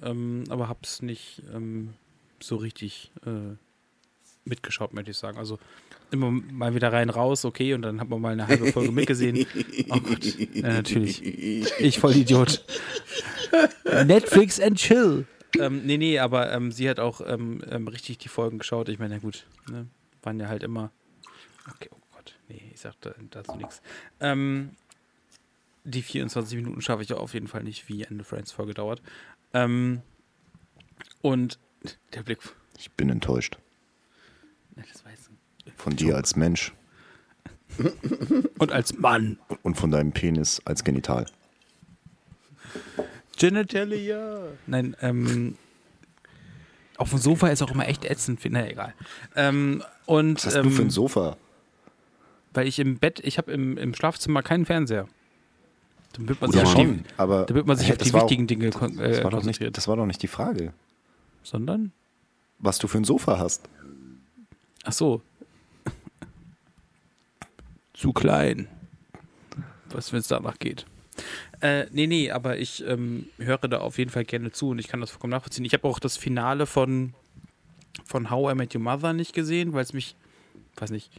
ähm, aber habe es nicht ähm, so richtig äh, mitgeschaut, möchte ich sagen. Also immer mal wieder rein, raus, okay, und dann hat man mal eine halbe Folge mitgesehen. Oh Gott, ja, natürlich. Ich voll Idiot. Netflix and chill. Ähm, nee, nee, aber ähm, sie hat auch ähm, ähm, richtig die Folgen geschaut. Ich meine, ja gut, ne, waren ja halt immer. Okay, oh Gott, nee, ich sag da, dazu nichts. Ähm, die 24 Minuten schaffe ich auf jeden Fall nicht, wie eine Friends-Folge dauert. Ähm, und der Blick. Ich bin enttäuscht. Das weiß Von dir als Mensch Und als Mann. und von deinem Penis als Genital. Genitalia. Nein, ähm. Auf dem Sofa ist auch immer echt ätzend, na egal. Ähm, und Was hast ähm, du für ein Sofa? weil ich im Bett, ich habe im, im Schlafzimmer keinen Fernseher. Damit man Oder sich, auf schon. die, Aber damit man sich Hä, auf das die war auch- wichtigen Dinge kon äh, das, war doch nicht, das war doch nicht die Frage, Sondern? was du für ein Sofa hast. Ach so. Zu klein. Was, wenn es danach geht. Äh, nee, nee, aber ich ähm, höre da auf jeden Fall gerne zu und ich kann das vollkommen nachvollziehen. Ich habe auch das Finale von, von How I Met Your Mother nicht gesehen, weil es mich, weiß nicht,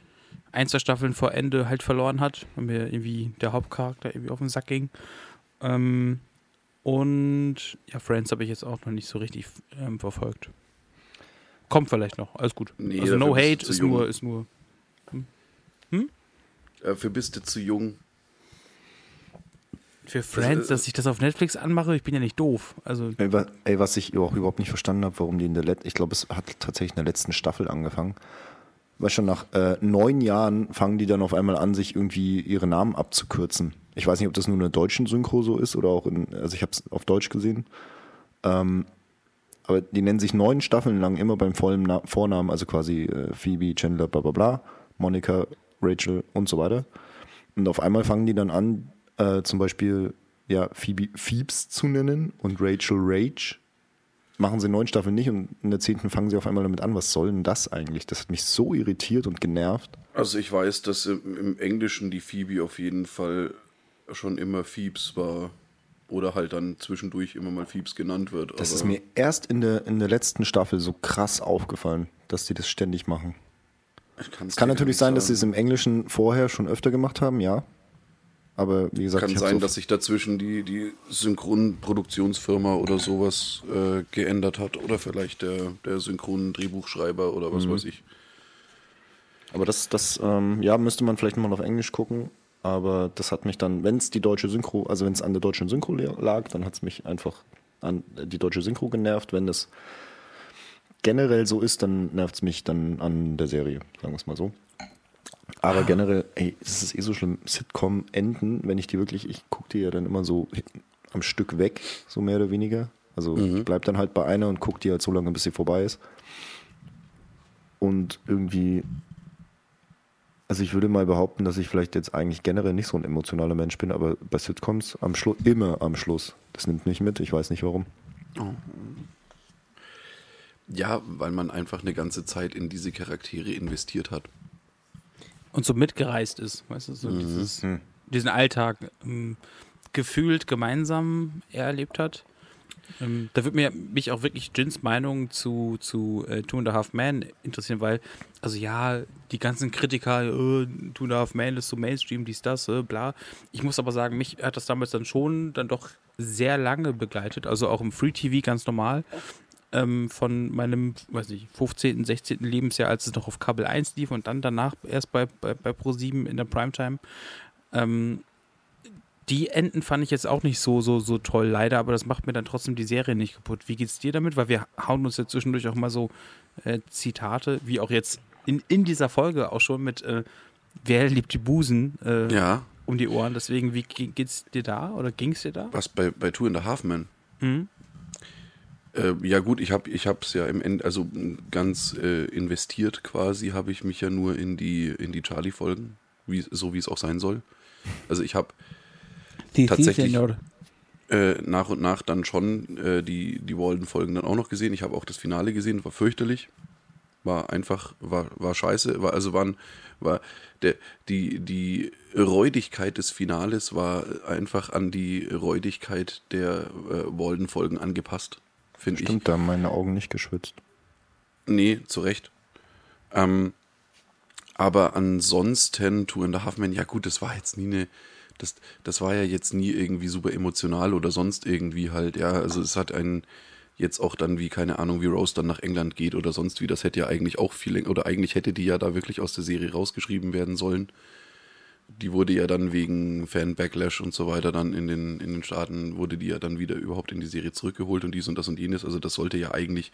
ein, zwei Staffeln vor Ende halt verloren hat, weil mir irgendwie der Hauptcharakter irgendwie auf den Sack ging. Ähm, und ja, Friends habe ich jetzt auch noch nicht so richtig ähm, verfolgt. Kommt vielleicht noch, alles gut. Nee, also no hate ist jung. nur, ist nur. Dafür bist du zu jung. Für Friends, äh, dass ich das auf Netflix anmache, ich bin ja nicht doof. Also, ey, was ich auch überhaupt nicht verstanden habe, warum die in der letzten, ich glaube, es hat tatsächlich in der letzten Staffel angefangen. Weil schon nach äh, neun Jahren fangen die dann auf einmal an, sich irgendwie ihre Namen abzukürzen. Ich weiß nicht, ob das nur in der deutschen Synchro so ist oder auch in, also ich habe es auf Deutsch gesehen. Ähm, aber die nennen sich neun Staffeln lang immer beim vollen Na Vornamen, also quasi äh, Phoebe, Chandler, bla bla bla, Monica, Rachel und so weiter. Und auf einmal fangen die dann an, äh, zum Beispiel ja, Phoebe Phoebes zu nennen und Rachel Rage. Machen sie neun Staffeln nicht und in der zehnten fangen sie auf einmal damit an. Was soll denn das eigentlich? Das hat mich so irritiert und genervt. Also ich weiß, dass im, Englischen die Phoebe auf jeden Fall schon immer Phoebes war. Oder halt dann zwischendurch immer mal Phoebes genannt wird. Das ist mir erst in der, in der letzten Staffel so krass aufgefallen, dass die das ständig machen. Es kann natürlich sein, nicht dass sie es im Englischen vorher schon öfter gemacht haben, ja. Aber wie gesagt, Kann sein, so dass sich dazwischen die, die Synchronproduktionsfirma oder sowas äh, geändert hat. Oder vielleicht der, der Synchron-Drehbuchschreiber oder Mhm. was weiß ich. Aber das, das ähm, ja, müsste man vielleicht mal auf Englisch gucken. Aber das hat mich dann, wenn es die deutsche Synchro, also wenn es an der deutschen Synchro lag, dann hat es mich einfach an die deutsche Synchro genervt. Wenn das generell so ist, dann nervt es mich dann an der Serie, sagen wir es mal so. Aber generell, ey, es ist eh so schlimm, Sitcom-Enden, wenn ich die wirklich, ich gucke die ja dann immer so am Stück weg, so mehr oder weniger. Also ich bleib dann halt bei einer und gucke die halt so lange, bis sie vorbei ist. Und irgendwie, also ich würde mal behaupten, dass ich vielleicht jetzt eigentlich generell nicht so ein emotionaler Mensch bin, aber bei Sitcoms am Schluss, immer am Schluss. Das nimmt mich mit, ich weiß nicht warum. Ja, weil man einfach eine ganze Zeit in diese Charaktere investiert hat. Und so mitgereist ist, weißt du, so dieses, diesen Alltag ähm, gefühlt gemeinsam erlebt hat. Ähm, da würde mir mich auch wirklich Jins Meinung zu, zu äh, Two and a Half Man interessieren, weil, also ja, die ganzen Kritiker, äh, Two and a Half Man ist so Mainstream, dies, das, äh, bla. Ich muss aber sagen, mich hat das damals dann schon dann doch sehr lange begleitet, also auch im Free TV ganz normal. Ähm, von meinem, weiß nicht, 15., 16. Lebensjahr, als es noch auf Kabel 1 lief und dann danach erst bei, bei, bei Pro7 in der Primetime. Ähm, die Enden fand ich jetzt auch nicht so, so, so toll, leider, aber das macht mir dann trotzdem die Serie nicht kaputt. Wie geht's dir damit? Weil wir hauen uns ja zwischendurch auch mal so äh, Zitate, wie auch jetzt in, in dieser Folge auch schon mit äh, Wer liebt die Busen äh, Ja, um die Ohren. Deswegen, wie ge- geht's dir da oder ging's dir da? was bei, bei Two and a Half Men. Mhm. Äh, ja gut, ich habe ich es ja im Ende, also ganz äh, investiert quasi, habe ich mich ja nur in die, in die Charlie-Folgen, wie, so wie es auch sein soll. Also ich habe Tatsächlich. Äh, nach und nach dann schon äh, die, die Walden-Folgen dann auch noch gesehen. Ich habe auch das Finale gesehen, war fürchterlich. War einfach, war, war scheiße. War, also waren, war der, die, die Räudigkeit des Finales war einfach an die Räudigkeit der äh, Walden-Folgen angepasst, finde ich. Stimmt, da haben meine Augen nicht geschwitzt. Nee, zu Recht. Ähm, aber ansonsten, Two and a Half Men, ja gut, das war jetzt nie eine, das, das war ja jetzt nie irgendwie super emotional oder sonst irgendwie halt, ja, also es hat einen jetzt auch dann wie, keine Ahnung, wie Rose dann nach England geht oder sonst wie, das hätte ja eigentlich auch viel, oder eigentlich hätte die ja da wirklich aus der Serie rausgeschrieben werden sollen. Die wurde ja dann wegen Fan-Backlash und so weiter dann in den, in den Staaten, wurde die ja dann wieder überhaupt in die Serie zurückgeholt und dies und das und jenes. Also das sollte ja eigentlich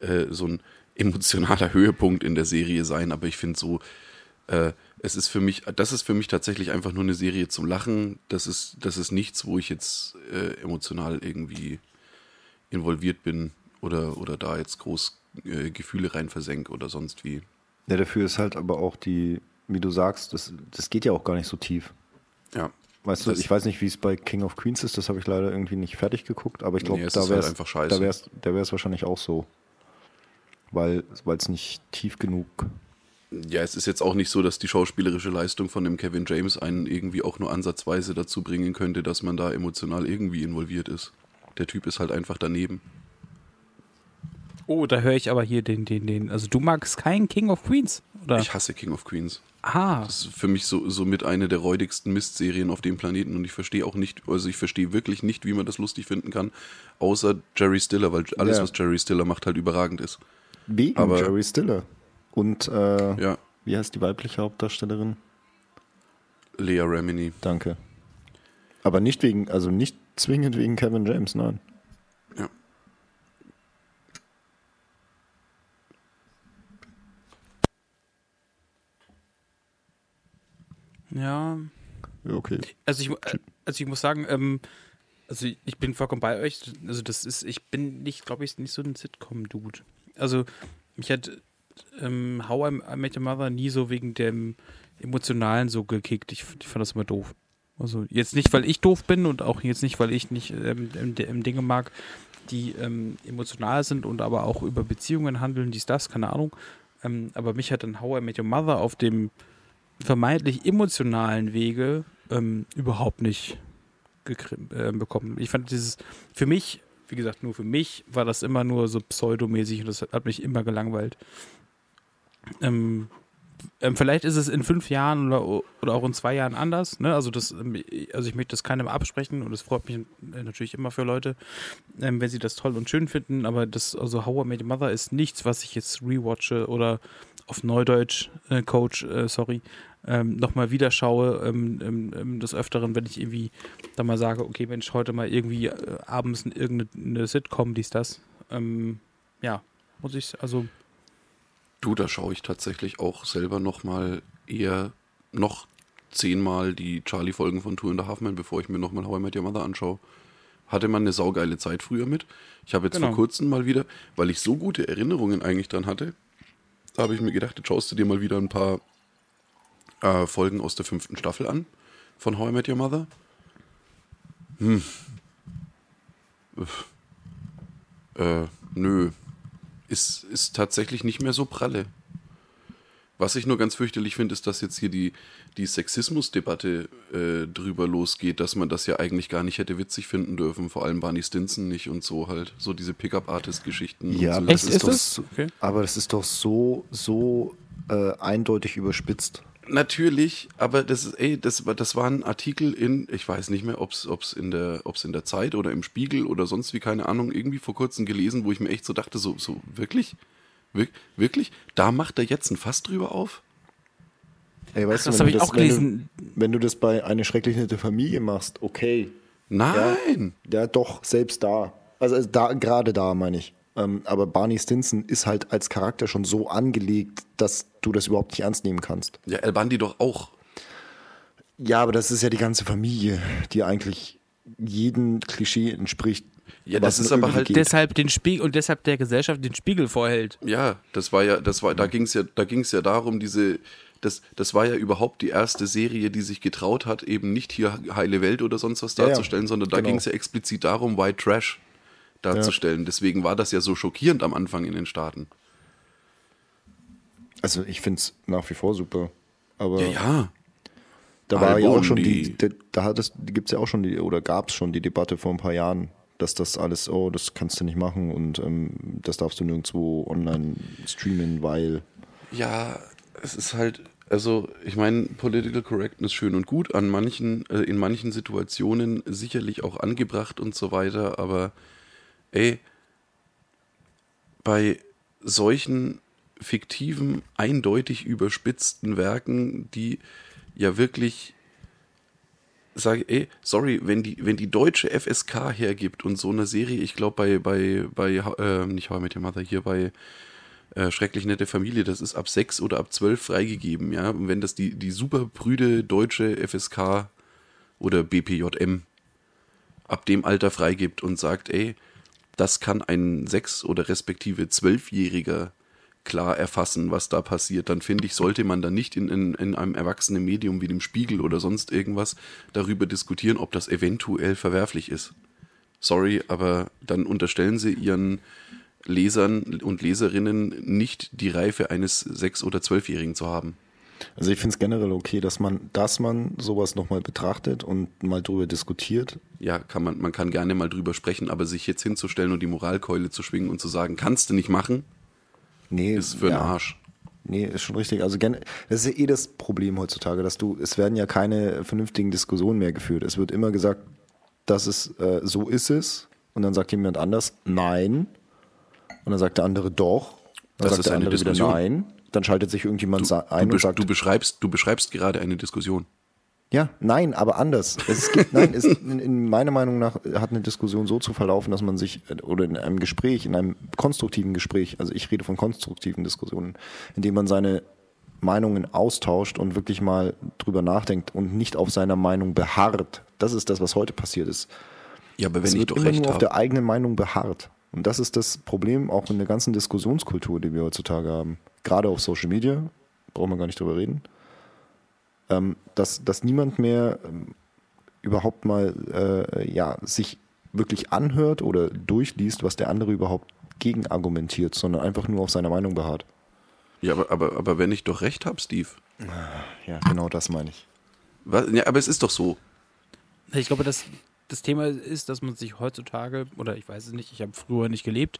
äh, so ein emotionaler Höhepunkt in der Serie sein, aber ich finde so, äh, es ist für mich, das ist für mich tatsächlich einfach nur eine Serie zum Lachen. Das ist, das ist nichts, wo ich jetzt äh, emotional irgendwie involviert bin oder, oder da jetzt groß äh, Gefühle rein versenke oder sonst wie. Ja, dafür ist halt aber auch die, wie du sagst, das, das geht ja auch gar nicht so tief. Ja. Weißt du, ich weiß nicht, wie es bei King of Queens ist, das habe ich leider irgendwie nicht fertig geguckt, aber ich glaube, Nee, es da wäre halt einfach scheiße. da wär's, da wäre es wahrscheinlich auch so. Weil es nicht tief genug. Ja, es ist jetzt auch nicht so, dass die schauspielerische Leistung von dem Kevin James einen irgendwie auch nur ansatzweise dazu bringen könnte, dass man da emotional irgendwie involviert ist. Der Typ ist halt einfach daneben. Oh, da höre ich aber hier den, den, den. Also du magst keinen King of Queens, oder? Ich hasse King of Queens. ah, Das ist für mich so, so mit eine der räudigsten Mistserien auf dem Planeten und ich verstehe auch nicht, also ich verstehe wirklich nicht, wie man das lustig finden kann, außer Jerry Stiller, weil alles, Ja. was Jerry Stiller macht, halt überragend ist. Wegen Aber- Jerry Stiller. Und äh, Ja, wie heißt die weibliche Hauptdarstellerin? Lea Remini. Danke. Aber nicht wegen, also nicht zwingend wegen Kevin James, nein. Ja. Okay. Also ich, äh, also ich muss sagen, ähm, also ich bin vollkommen bei euch. Also das ist, ich bin nicht, glaube ich, nicht so ein Sitcom-Dude. Also mich hat ähm, How I Met Your Mother nie so wegen dem Emotionalen so gekickt. Ich, ich fand das immer doof. Also jetzt nicht, weil ich doof bin und auch jetzt nicht, weil ich nicht ähm, ähm, ähm, Dinge mag, die ähm, emotional sind und aber auch über Beziehungen handeln, dies, das, keine Ahnung. Ähm, aber mich hat dann How I Met Your Mother auf dem vermeintlich emotionalen Wege ähm, überhaupt nicht äh, bekommen. Ich fand dieses, für mich, wie gesagt, nur für mich war das immer nur so pseudomäßig und das hat mich immer gelangweilt. Ähm, ähm, vielleicht ist es in fünf Jahren oder, oder auch in zwei Jahren anders. Ne? Also, das, ähm, also ich möchte das keinem absprechen und es freut mich natürlich immer für Leute, ähm, wenn sie das toll und schön finden. Aber das, also How I Met Your Mother ist nichts, was ich jetzt rewatche oder auf Neudeutsch, äh, Coach, äh, sorry, ähm, nochmal wieder schaue, ähm, ähm, ähm, des Öfteren, wenn ich irgendwie da mal sage, okay, Mensch, heute mal irgendwie äh, abends in irgendeine Sitcom, dies, das. Ähm, ja, muss ich, also, Du, da schaue ich tatsächlich auch selber noch mal eher noch zehnmal die Charlie-Folgen von Tour in the Halfman, bevor ich mir noch mal How I Met Your Mother anschaue. Hatte man eine saugeile Zeit früher mit. Ich habe jetzt Genau. vor kurzem mal wieder, weil ich so gute Erinnerungen eigentlich dran hatte, da habe ich mir gedacht, jetzt schaust du dir mal wieder ein paar äh, Folgen aus der fünften Staffel an von How I Met Your Mother. Hm. Äh, nö. Ist, ist tatsächlich nicht mehr so pralle. Was ich nur ganz fürchterlich finde, ist, dass jetzt hier die, die Sexismusdebatte äh, drüber losgeht, dass man das ja eigentlich gar nicht hätte witzig finden dürfen, vor allem Barney Stinson nicht und so halt. So diese Pickup-Artist-Geschichten. Ja, und so. aber Echt, das ist, ist doch, das? so- Okay. aber das ist doch so, so äh, eindeutig überspitzt. Natürlich, aber das ist, ey, das, war- das war ein Artikel in, ich weiß nicht mehr, ob es in der, ob's in der Zeit oder im Spiegel oder sonst wie, keine Ahnung, irgendwie vor kurzem gelesen, wo ich mir echt so dachte, so, so, wirklich? Wir, wirklich? Da macht er jetzt ein Fass drüber auf? Ey, weißt das du, wenn habe ich auch wenn du- gelesen. Wenn du das bei eine schrecklich nette Familie machst, okay. Nein! Ja, doch, selbst da. Also, also da, gerade da meine ich. Ähm, aber Barney Stinson ist halt als Charakter schon so angelegt, dass du das überhaupt nicht ernst nehmen kannst. Ja, El Bandi doch auch. Ja, aber das ist ja die ganze Familie, die eigentlich jedem Klischee entspricht. Ja, das ist aber halt- geht. Deshalb den Spiegel und deshalb der Gesellschaft den Spiegel vorhält. Ja, das war ja, das war, da ging es ja, da ging es ja darum, diese, das, das war ja überhaupt die erste Serie, die sich getraut hat, eben nicht hier heile Welt oder sonst was Ja, ja, darzustellen, sondern da genau. ging es ja explizit darum, White Trash darzustellen. Deswegen war das ja so schockierend am Anfang in den Staaten. Also ich finde es nach wie vor super. Aber Ja, ja. da war ja auch schon die, die- da, hat es, gibt es ja auch schon die, oder gab es schon die Debatte vor ein paar Jahren, dass das alles, oh, das kannst du nicht machen und ähm, das darfst du nirgendwo online streamen, weil. Ja, es ist halt, also ich meine, Political Correctness schön und gut, an manchen, äh, in manchen Situationen sicherlich auch angebracht und so weiter, aber ey, bei solchen fiktiven, eindeutig überspitzten Werken, die ja wirklich sage, ey, sorry, wenn die, wenn die deutsche FSK hergibt und so eine Serie, ich glaube bei, bei, bei, äh, nicht How I Met Your Mother, hier bei äh, Schrecklich Nette Familie, das ist ab 6 oder ab 12 freigegeben, ja. Und wenn das die, die super prüde deutsche FSK oder BPJM ab dem Alter freigibt und sagt, ey, das kann ein 6- oder respektive 12-Jähriger klar erfassen, was da passiert, dann finde ich, sollte man da nicht in, in, in einem erwachsenen Medium wie dem Spiegel oder sonst irgendwas darüber diskutieren, ob das eventuell verwerflich ist. Sorry, aber dann unterstellen sie ihren Lesern und Leserinnen nicht die Reife eines sechs- oder zwölfjährigen zu haben. Also ich finde es generell okay, dass man, dass man sowas nochmal betrachtet und mal drüber diskutiert. Ja, kann man, man kann gerne mal drüber sprechen, aber sich jetzt hinzustellen und die Moralkeule zu schwingen und zu sagen, kannst du nicht machen, Nee, ist für ja. den Arsch. Nee, ist schon richtig. Also das ist ja eh das Problem heutzutage, dass du, es werden ja keine vernünftigen Diskussionen mehr geführt. Es wird immer gesagt, dass es äh, so ist es. Und dann sagt jemand anders Nein. Und dann sagt der andere doch. Dann Das ist eine Diskussion. Nein. Dann schaltet sich irgendjemand sa- ein Du, und sagt du, beschreibst, du beschreibst gerade eine Diskussion. Ja, nein, aber anders. Es gibt, nein, es, in, in meiner Meinung nach hat eine Diskussion so zu verlaufen, dass man sich, äh, oder in einem Gespräch, in einem konstruktiven Gespräch, also ich rede von konstruktiven Diskussionen, in dem man seine Meinungen austauscht und wirklich mal drüber nachdenkt und nicht auf seiner Meinung beharrt. Das ist das, was heute passiert ist. Ja, aber wenn es ich wird doch immer recht nur auf habe. der eigenen Meinung beharrt. Und das ist das Problem auch in der ganzen Diskussionskultur, die wir heutzutage haben. Gerade auf Social Media, brauchen wir gar nicht drüber reden. Ähm, dass, dass niemand mehr ähm, überhaupt mal äh, ja, sich wirklich anhört oder durchliest, was der andere überhaupt gegen argumentiert, sondern einfach nur auf seiner Meinung beharrt. Ja, aber, aber, aber wenn ich doch recht habe, Steve. Ja, genau das meine ich. Was, ja, aber es ist doch so. Ich glaube, das, das Thema ist, dass man sich heutzutage, oder ich weiß es nicht, ich habe früher nicht gelebt,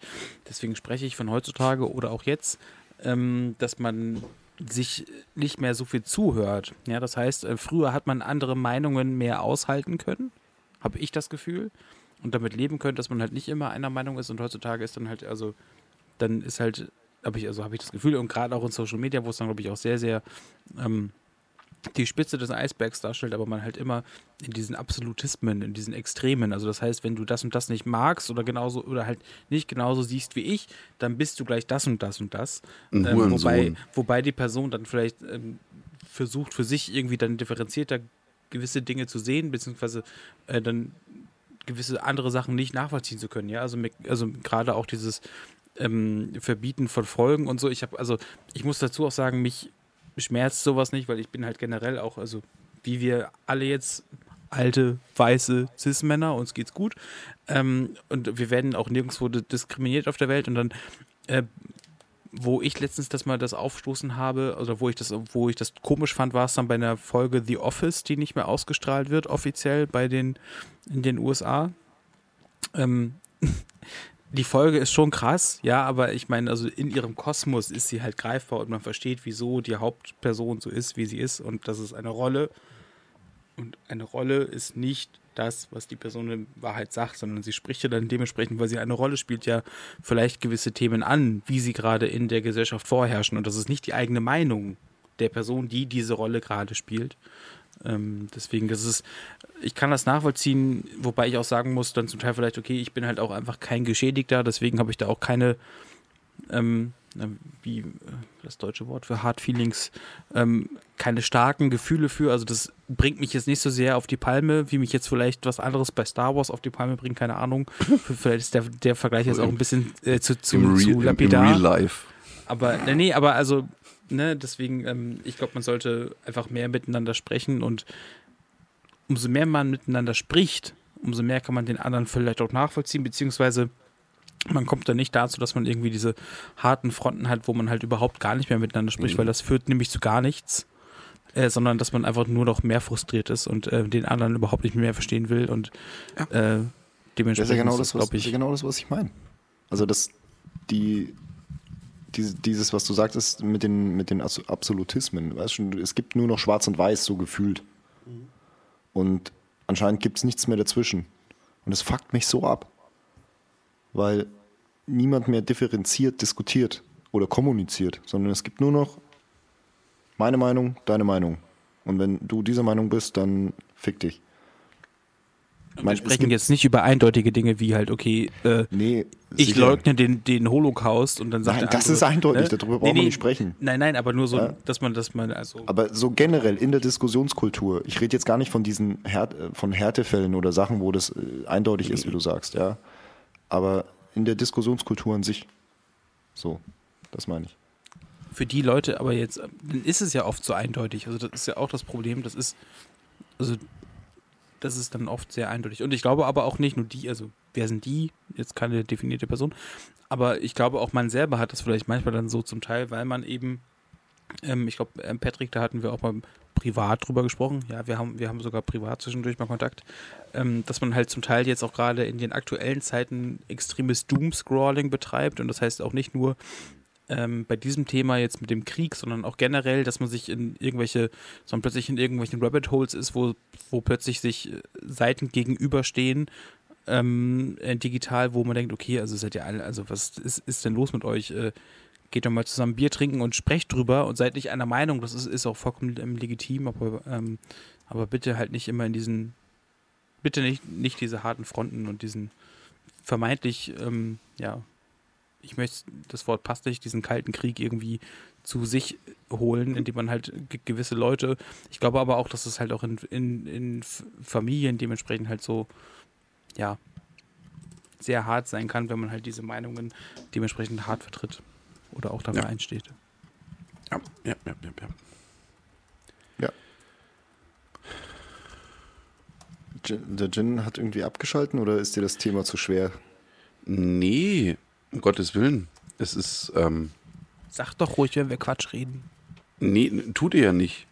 deswegen spreche ich von heutzutage oder auch jetzt, ähm, dass man sich nicht mehr so viel zuhört. Ja, das heißt, äh, früher hat man andere Meinungen mehr aushalten können, habe ich das Gefühl, und damit leben können, dass man halt nicht immer einer Meinung ist und heutzutage ist dann halt, also, dann ist halt, habe ich, also habe ich das Gefühl, und gerade auch in Social Media, wo es dann, glaube ich, auch sehr, sehr ähm, die Spitze des Eisbergs darstellt, aber man halt immer in diesen Absolutismen, in diesen Extremen. Also das heißt, wenn du das und das nicht magst oder genauso oder halt nicht genauso siehst wie ich, dann bist du gleich das und das und das. Ähm, wobei, wobei die Person dann vielleicht ähm, versucht für sich irgendwie dann differenzierter gewisse Dinge zu sehen, beziehungsweise äh, dann gewisse andere Sachen nicht nachvollziehen zu können. Ja, also, also gerade auch dieses ähm, Verbieten von Folgen und so. Ich habe, also ich muss dazu auch sagen, mich schmerzt sowas nicht, weil ich bin halt generell auch, also wie wir alle jetzt alte, weiße Cis-Männer, uns geht's gut. Ähm, und wir werden auch nirgendwo di- diskriminiert auf der Welt. Und dann, äh, wo ich letztens das mal das aufstoßen habe, oder wo ich das, wo ich das komisch fand, war es dann bei einer Folge The Office, die nicht mehr ausgestrahlt wird, offiziell bei den in den USA. Ähm, die Folge ist schon krass, ja, aber ich meine, also in ihrem Kosmos ist sie halt greifbar und man versteht, wieso die Hauptperson so ist, wie sie ist und das ist eine Rolle. Und eine Rolle ist nicht das, was die Person in Wahrheit sagt, sondern sie spricht ja dann dementsprechend, weil sie eine Rolle spielt, ja vielleicht gewisse Themen an, wie sie gerade in der Gesellschaft vorherrschen. Und das ist nicht die eigene Meinung der Person, die diese Rolle gerade spielt. Ähm, deswegen, das ist, ich kann das nachvollziehen, wobei ich auch sagen muss, dann zum Teil vielleicht, okay, ich bin halt auch einfach kein Geschädigter, deswegen habe ich da auch keine, ähm, wie äh, das deutsche Wort für Hard Feelings, ähm, keine starken Gefühle für. Also das bringt mich jetzt nicht so sehr auf die Palme, wie mich jetzt vielleicht was anderes bei Star Wars auf die Palme bringt, keine Ahnung. vielleicht ist der, der Vergleich jetzt auch ein bisschen äh, zu, zu, Im, Re zu im, Im lapidar. Real Life. Aber, nee, aber also, ne, deswegen, ähm, ich glaube, man sollte einfach mehr miteinander sprechen und umso mehr man miteinander spricht, umso mehr kann man den anderen vielleicht auch nachvollziehen, beziehungsweise man kommt dann nicht dazu, dass man irgendwie diese harten Fronten hat, wo man halt überhaupt gar nicht mehr miteinander spricht, Mhm. weil das führt nämlich zu gar nichts. Äh, sondern dass man einfach nur noch mehr frustriert ist und äh, den anderen überhaupt nicht mehr verstehen will und äh, Das ist dementsprechend ja genau das, was, ich, ja genau das, was ich meine. Also das, die, diese, dieses, was du sagtest mit den, mit den Abs- Absolutismen, weißt schon, es gibt nur noch Schwarz und Weiß so gefühlt. Und anscheinend gibt es nichts mehr dazwischen. Und es fuckt mich so ab. Weil niemand mehr differenziert diskutiert oder kommuniziert, sondern es gibt nur noch meine Meinung, deine Meinung. Und wenn du dieser Meinung bist, dann fick dich. Wir Mein- es sprechen jetzt nicht über eindeutige Dinge wie halt, okay, äh, Nee, ich sicher. leugne den, den Holocaust und dann sagt Nein, der das andere, ist eindeutig, ne? darüber brauchen wir nicht sprechen. Nein, nein, aber nur so, Ja. dass man, dass man, also Aber so generell in der Diskussionskultur, ich rede jetzt gar nicht von diesen Härt, von Härtefällen oder Sachen, wo das äh, eindeutig ist, wie du sagst, ja. Aber in der Diskussionskultur an sich. So, das meine ich. für die Leute, aber jetzt, dann ist es ja oft so eindeutig. Also das ist ja auch das Problem, das ist, also das ist dann oft sehr eindeutig. Und ich glaube aber auch nicht nur die, also wer sind die? Jetzt keine definierte Person. Aber ich glaube auch man selber hat das vielleicht manchmal dann so zum Teil, weil man eben, ähm, ich glaube, ähm, Patrick, da hatten wir auch mal privat drüber gesprochen. Ja, wir haben, wir haben sogar privat zwischendurch mal Kontakt, ähm, dass man halt zum Teil jetzt auch gerade in den aktuellen Zeiten extremes Doom-Scrolling betreibt. Und das heißt auch nicht nur, ähm, bei diesem Thema jetzt mit dem Krieg, sondern auch generell, dass man sich in irgendwelche, sondern plötzlich in irgendwelchen Rabbit Holes ist, wo, wo plötzlich sich äh, Seiten gegenüberstehen, ähm, äh, digital, wo man denkt, okay, also seid ihr alle, also was ist, ist denn los mit euch? Äh, geht doch mal zusammen Bier trinken und sprecht drüber und seid nicht einer Meinung, das ist, ist auch vollkommen ähm, legitim, aber, ähm, aber bitte halt nicht immer in diesen, bitte nicht, nicht diese harten Fronten und diesen vermeintlich, ähm, ja, ich möchte, das Wort passt nicht, diesen kalten Krieg irgendwie zu sich holen, indem man halt ge- gewisse Leute, ich glaube aber auch, dass es halt auch in, in, in Familien dementsprechend halt so, ja, sehr hart sein kann, wenn man halt diese Meinungen dementsprechend hart vertritt oder auch dafür Ja. einsteht. Ja, ja, ja, ja. ja. Gin, der Gin hat irgendwie abgeschalten oder ist dir das Thema zu schwer? Nee, um Gottes Willen. Es ist, ähm, Sag doch ruhig, wenn wir Quatsch reden. nee, tut ihr ja nicht.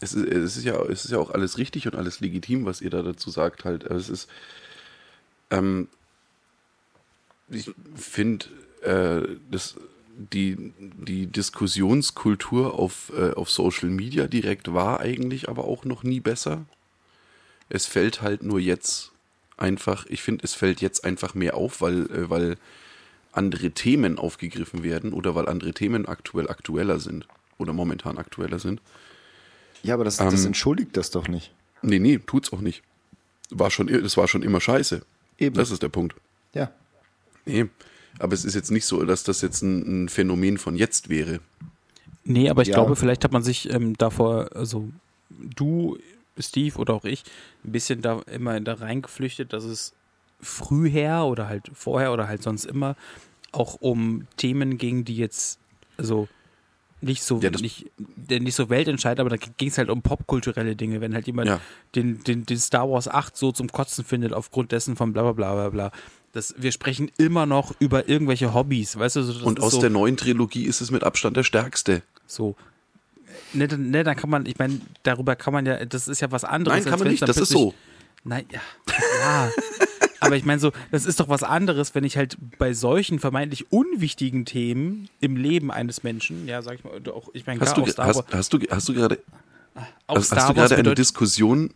Es ist, es ist ja, es ist ja auch alles richtig und alles legitim, was ihr da dazu sagt halt. Aber Es ist, ähm, ich finde, äh, das, die, die Diskussionskultur auf, äh, auf Social Media direkt war eigentlich aber auch noch nie besser. Es fällt halt nur jetzt einfach, ich finde, es fällt jetzt einfach mehr auf, weil, äh, weil andere Themen aufgegriffen werden oder weil andere Themen aktuell aktueller sind oder momentan aktueller sind. Ja, aber das, das Ähm, entschuldigt das doch nicht. Nee, nee, tut's auch nicht. War schon, das war schon immer scheiße. Eben. Das ist der Punkt. Ja. Nee, aber es ist jetzt nicht so, dass das jetzt ein, ein Phänomen von jetzt wäre. Nee, aber ich Ja. glaube, vielleicht hat man sich ähm, davor, also du, Steve oder auch ich, ein bisschen da immer da reingeflüchtet, dass es früher oder halt vorher oder halt sonst immer auch um Themen ging, die jetzt, also nicht so, Ja, nicht, nicht so weltentscheidend, aber da ging es halt um popkulturelle Dinge, wenn halt jemand Ja. den, den, den Star Wars 8 so zum Kotzen findet aufgrund dessen von bla bla bla bla bla. Das, wir sprechen immer noch über irgendwelche Hobbys, weißt du? So, das Und aus so, der neuen Trilogie ist es mit Abstand der stärkste. so. Ne, dann- ne, dann kann man, ich meine, darüber kann man ja, das ist ja was anderes. Nein, kann man nicht, das ist so. Nein, ja. ja. Aber ich meine so, das ist doch was anderes, wenn ich halt bei solchen vermeintlich unwichtigen Themen im Leben eines Menschen, ja, sag ich mal, auch, ich meine, Hast du, hast, Wars, hast du, hast du gerade, auch hast, hast du gerade eine Diskussion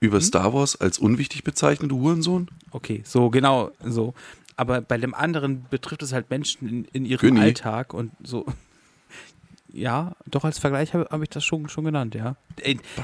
über Star Wars als unwichtig bezeichnet, du Hurensohn? Okay, so genau, so. Aber bei dem anderen betrifft es halt Menschen in, in ihrem Günni. Alltag und so. Ja, doch als Vergleich habe hab ich das schon, schon genannt, ja.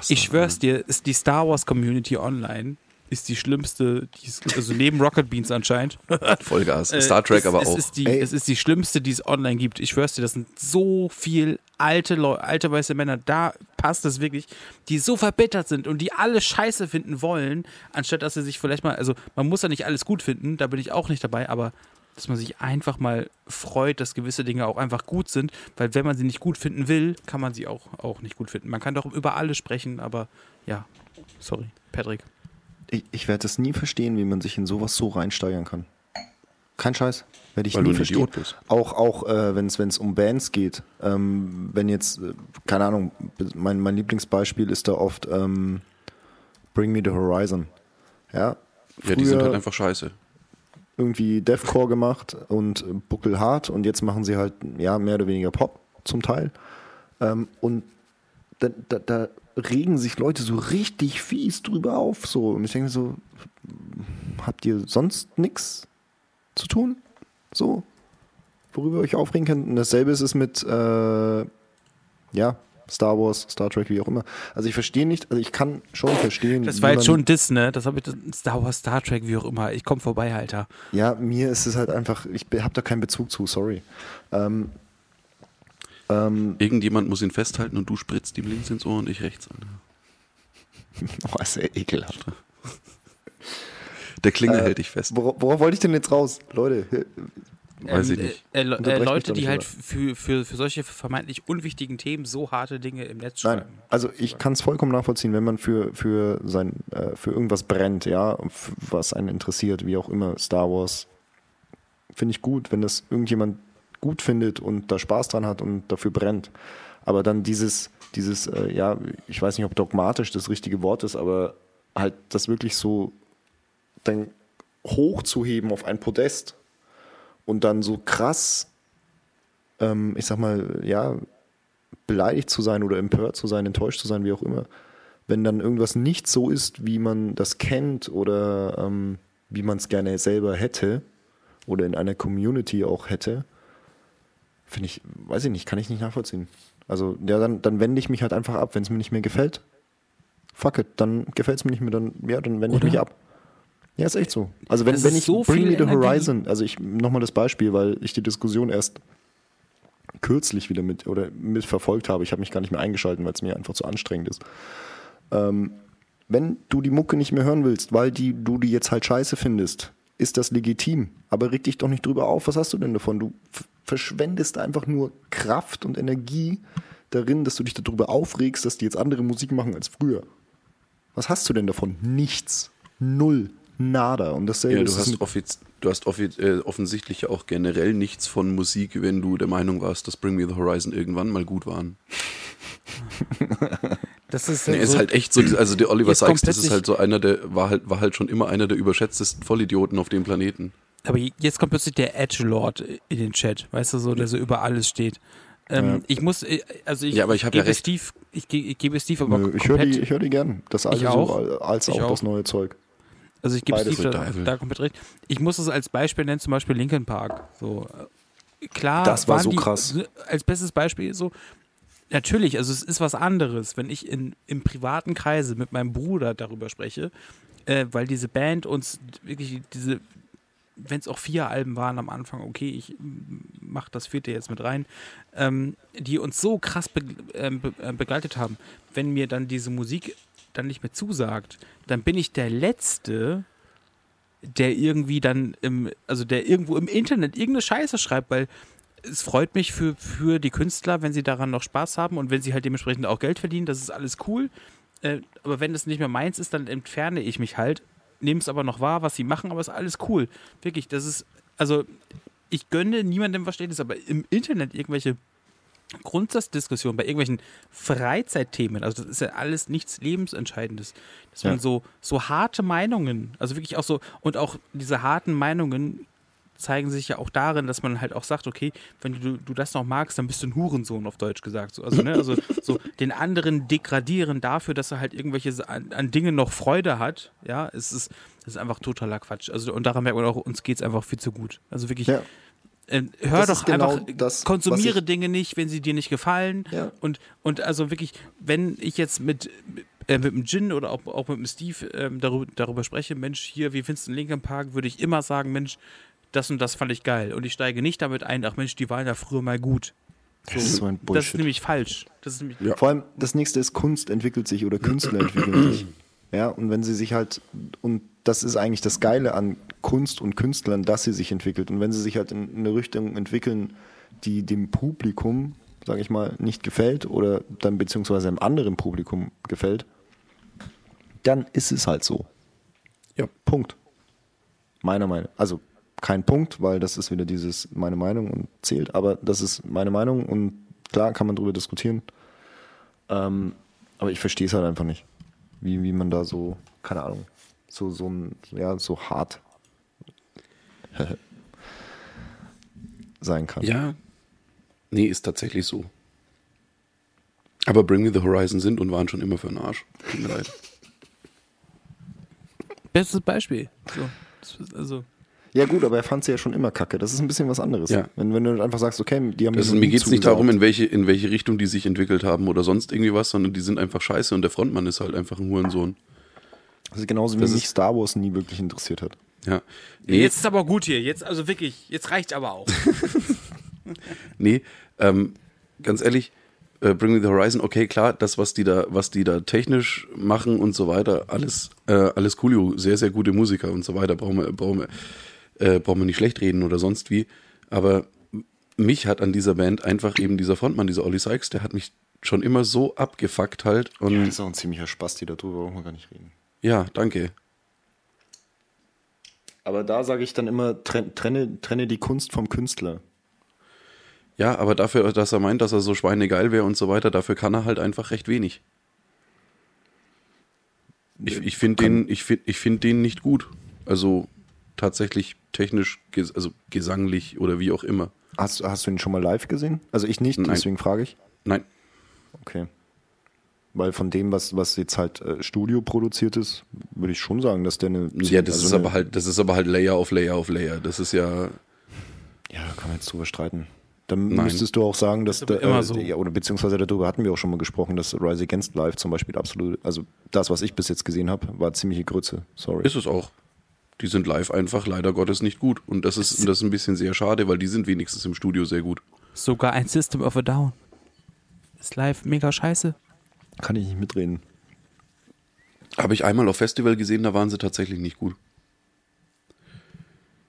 Ich schwör's dir, ist die Star Wars Community online ist die schlimmste, die es, also neben Rocket Beans anscheinend. Vollgas. Äh, Star Trek es, aber es auch. Ist die, Ey. es ist die schlimmste, die es online gibt. Ich schwör's dir, das sind so viel alte Leute, alte weiße Männer, da passt es wirklich, die so verbittert sind und die alle Scheiße finden wollen, anstatt dass sie sich vielleicht mal, also man muss ja nicht alles gut finden, da bin ich auch nicht dabei, aber dass man sich einfach mal freut, dass gewisse Dinge auch einfach gut sind, weil wenn man sie nicht gut finden will, kann man sie auch, auch nicht gut finden. Man kann doch über alles sprechen, aber ja, sorry, Patrick. Ich, ich werde es nie verstehen, wie man sich in sowas so reinsteigern kann. Kein Scheiß. Werde ich Weil nie verstehen. Auch, auch äh, wenn es um Bands geht. Ähm, wenn jetzt, äh, keine Ahnung, mein, mein Lieblingsbeispiel ist da oft ähm, Bring Me the Horizon. Ja, Ja, die sind halt einfach scheiße. irgendwie Deathcore gemacht und buckelhart und jetzt machen sie halt ja mehr oder weniger Pop zum Teil. Ähm, und da, da, da regen sich Leute so richtig fies drüber auf. So. Und ich denke so, habt ihr sonst nichts zu tun? So, worüber ihr euch aufregen könnt. Und dasselbe ist es mit, äh, ja, Star Wars, Star Trek, wie auch immer. Also ich verstehe nicht, also ich kann schon verstehen. Das war jetzt schon Diss, ne? Das habe ich Star Wars, Star Trek, wie auch immer. Ich komm vorbei, Alter. Ja, mir ist es halt einfach, ich habe da keinen Bezug zu, sorry. Ähm, ähm, Irgendjemand muss ihn festhalten und du spritzt ihm links ins Ohr und ich rechts an. oh, ist ja ekelhaft. Der Klingel Äh, hält dich fest. Worauf, worauf wollte ich denn jetzt raus? Leute, Weiß ich Ähm, nicht. Äh, äh, äh, Leute, die halt für, für, für solche vermeintlich unwichtigen Themen so harte Dinge im Netz Nein, schreiben. also ich kann es vollkommen nachvollziehen, wenn man für, für, sein, äh, für irgendwas brennt, ja, was einen interessiert, wie auch immer, Star Wars, finde ich gut, wenn das irgendjemand gut findet und da Spaß dran hat und dafür brennt. Aber dann dieses, dieses, äh, ja, ich weiß nicht, ob dogmatisch das richtige Wort ist, aber halt das wirklich so dann hochzuheben auf ein Podest und dann so krass, ähm, ich sag mal, ja, beleidigt zu sein oder empört zu sein, enttäuscht zu sein, wie auch immer. Wenn dann irgendwas nicht so ist, wie man das kennt oder ähm, wie man es gerne selber hätte oder in einer Community auch hätte, finde ich, weiß ich nicht, kann ich nicht nachvollziehen. Also, ja, dann, dann wende ich mich halt einfach ab, wenn es mir nicht mehr gefällt. Fuck it, dann gefällt es mir nicht mehr, dann, ja, dann wende ich mich ab. Ja, ist echt so. Also wenn, Das wenn ich so Bring Me the Energie. Horizon, also ich nochmal das Beispiel, weil ich die Diskussion erst kürzlich wieder mit oder mit verfolgt habe. Ich habe mich gar nicht mehr eingeschalten, weil es mir einfach zu anstrengend ist. Ähm, wenn du die Mucke nicht mehr hören willst, weil die, du die jetzt halt scheiße findest, ist das legitim. Aber reg dich doch nicht drüber auf. Was hast du denn davon? Du verschwendest einfach nur Kraft und Energie darin, dass du dich darüber aufregst, dass die jetzt andere Musik machen als früher. Was hast du denn davon? Nichts. Null. Nada. Und dasselbe Ja, du hast, offiz du hast offi äh, offensichtlich ja auch generell nichts von Musik, wenn du der Meinung warst, dass Bring Me the Horizon irgendwann mal gut waren. Das ist, Nee, so, ist halt echt so, also der Oliver Sykes, das ist halt so einer, der war halt, war halt schon immer einer der überschätztesten Vollidioten auf dem Planeten. Aber jetzt kommt plötzlich der Edgelord in den Chat, weißt du, so, der so über alles steht. Ähm, Ja. Ich muss, äh, also ich, Ja, ich ja gebe recht. Steve, ich, ge- ich gebe Steve aber Nö, ich höre die, ich hör die gern. Das alte so als auch, auch. das neue Zeug. also ich gebe Steve da, da komplett recht. Ich muss es als Beispiel nennen, zum Beispiel Linkin Park. So, klar, Das war so die, krass. Als bestes Beispiel so, natürlich, also es ist was anderes, wenn ich in, im privaten Kreise mit meinem Bruder darüber spreche, äh, weil diese Band uns wirklich diese, wenn es auch vier Alben waren am Anfang, okay, ich mm, mach das vierte jetzt mit rein, ähm, die uns so krass ähm, be äh, begleitet haben. Wenn mir dann diese Musik dann nicht mehr zusagt, dann bin ich der Letzte, der irgendwie dann im, also der irgendwo im Internet irgendeine Scheiße schreibt, weil es freut mich für, für die Künstler, wenn sie daran noch Spaß haben und wenn sie halt dementsprechend auch Geld verdienen, das ist alles cool. Äh, aber wenn das nicht mehr meins ist, dann entferne ich mich halt, nehme es aber noch wahr, was sie machen, aber ist alles cool. Wirklich, das ist, also ich gönne niemandem Schlechtes, aber im Internet irgendwelche Grundsatzdiskussionen bei irgendwelchen Freizeitthemen, also das ist ja alles nichts Lebensentscheidendes, dass man Ja. so, so harte Meinungen, also wirklich auch so, und auch diese harten Meinungen zeigen sich ja auch darin, dass man halt auch sagt, okay, wenn du, du das noch magst, dann bist du ein Hurensohn, auf Deutsch gesagt. So, also, ne, also so den anderen degradieren dafür, dass er halt irgendwelche an, an Dingen noch Freude hat, ja, es ist, das ist einfach totaler Quatsch. Also, und daran merkt man auch, uns geht es einfach viel zu gut. Also wirklich, Ja. äh, hör Das doch genau einfach, das, konsumiere Dinge nicht, wenn sie dir nicht gefallen. Ja. Und, und also wirklich, wenn ich jetzt mit, äh, mit dem Gin oder auch, auch mit dem Steve ähm, darüber, darüber spreche, Mensch, hier, wie findest du den Linkin Park, würde ich immer sagen, Mensch, das und das fand ich geil. Und ich steige nicht damit ein, ach Mensch, die waren ja früher mal gut. So, Das ist so ein Das ist Bullshit. nämlich falsch. Das ist nämlich, Ja. Vor allem, das nächste ist Kunst entwickelt sich oder Künstler entwickeln sich. Ja, und wenn sie sich halt, und das ist eigentlich das Geile an Kunst und Künstlern, dass sie sich entwickelt. Und wenn sie sich halt in eine Richtung entwickeln, die dem Publikum, sage ich mal, nicht gefällt oder dann beziehungsweise einem anderen Publikum gefällt, dann ist es halt so. Ja. Punkt. Meiner Meinung. Also kein Punkt, weil das ist wieder dieses meine Meinung und zählt, aber das ist meine Meinung und klar kann man darüber diskutieren. Ähm, aber ich verstehe es halt einfach nicht. Wie, wie man da so, keine Ahnung, so, so ein, ja, so hart sein kann. Ja. Nee, ist tatsächlich so. Aber Bring Me the Horizon sind und waren schon immer für den Arsch. Tut mir leid. bestes Beispiel. So, also, Ja, gut, aber er fand sie ja schon immer kacke. Das ist ein bisschen was anderes. Ja. Wenn, wenn du einfach sagst, okay, die haben Das mir nie geht es nicht darum, in welche, in welche Richtung die sich entwickelt haben oder sonst irgendwie was, sondern die sind einfach scheiße und der Frontmann ist halt einfach ein Hurensohn. Das ist genauso wie Das mich ist- Star Wars nie wirklich interessiert hat. Ja. Nee, Jetzt ist aber gut hier. Jetzt, also wirklich, jetzt reicht aber auch. nee ähm, ganz ehrlich, äh, Bring Me the Horizon, okay, klar, das, was die da, was die da technisch machen und so weiter, alles, äh, alles coolio, sehr, sehr gute Musiker und so weiter, brauchen wir, brauchen wir, äh, brauchen wir nicht schlecht reden oder sonst wie. Aber mich hat an dieser Band einfach eben dieser Frontmann, dieser Ollie Sykes, der hat mich schon immer so abgefuckt halt. Und Das ist auch ein ziemlicher Spasti, darüber brauchen wir gar nicht reden. ja, danke. Aber da sage ich dann immer, trenn, trenne, trenne die Kunst vom Künstler. Ja, aber dafür, dass er meint, dass er so schweinegeil wäre und so weiter, dafür kann er halt einfach recht wenig. Ich, ich finde den, ich find, ich find den nicht gut. Also tatsächlich technisch, ges- also gesanglich oder wie auch immer. Hast, hast du ihn schon mal live gesehen? Also ich nicht, Nein. deswegen frage ich. Nein, Okay. Weil von dem, was, was jetzt halt äh, Studio produziert ist, würde ich schon sagen, dass der eine. ja, das also ist eine, aber halt, das ist aber halt Layer auf Layer auf Layer. Das ist ja, Ja, da kann man jetzt drüber streiten. Dann Nein. müsstest du auch sagen, dass da, äh, so. ja, oder beziehungsweise darüber hatten wir auch schon mal gesprochen, dass Rise Against Live zum Beispiel absolut, also das, was ich bis jetzt gesehen habe, war ziemliche Grütze. Sorry. ist es auch. Die sind live einfach leider Gottes nicht gut. Und das ist, das ist ein bisschen sehr schade, weil die sind wenigstens im Studio sehr gut. Sogar ein System of a Down. Ist live mega scheiße. Kann ich nicht mitreden. Habe ich einmal auf Festival gesehen, da waren sie tatsächlich nicht gut.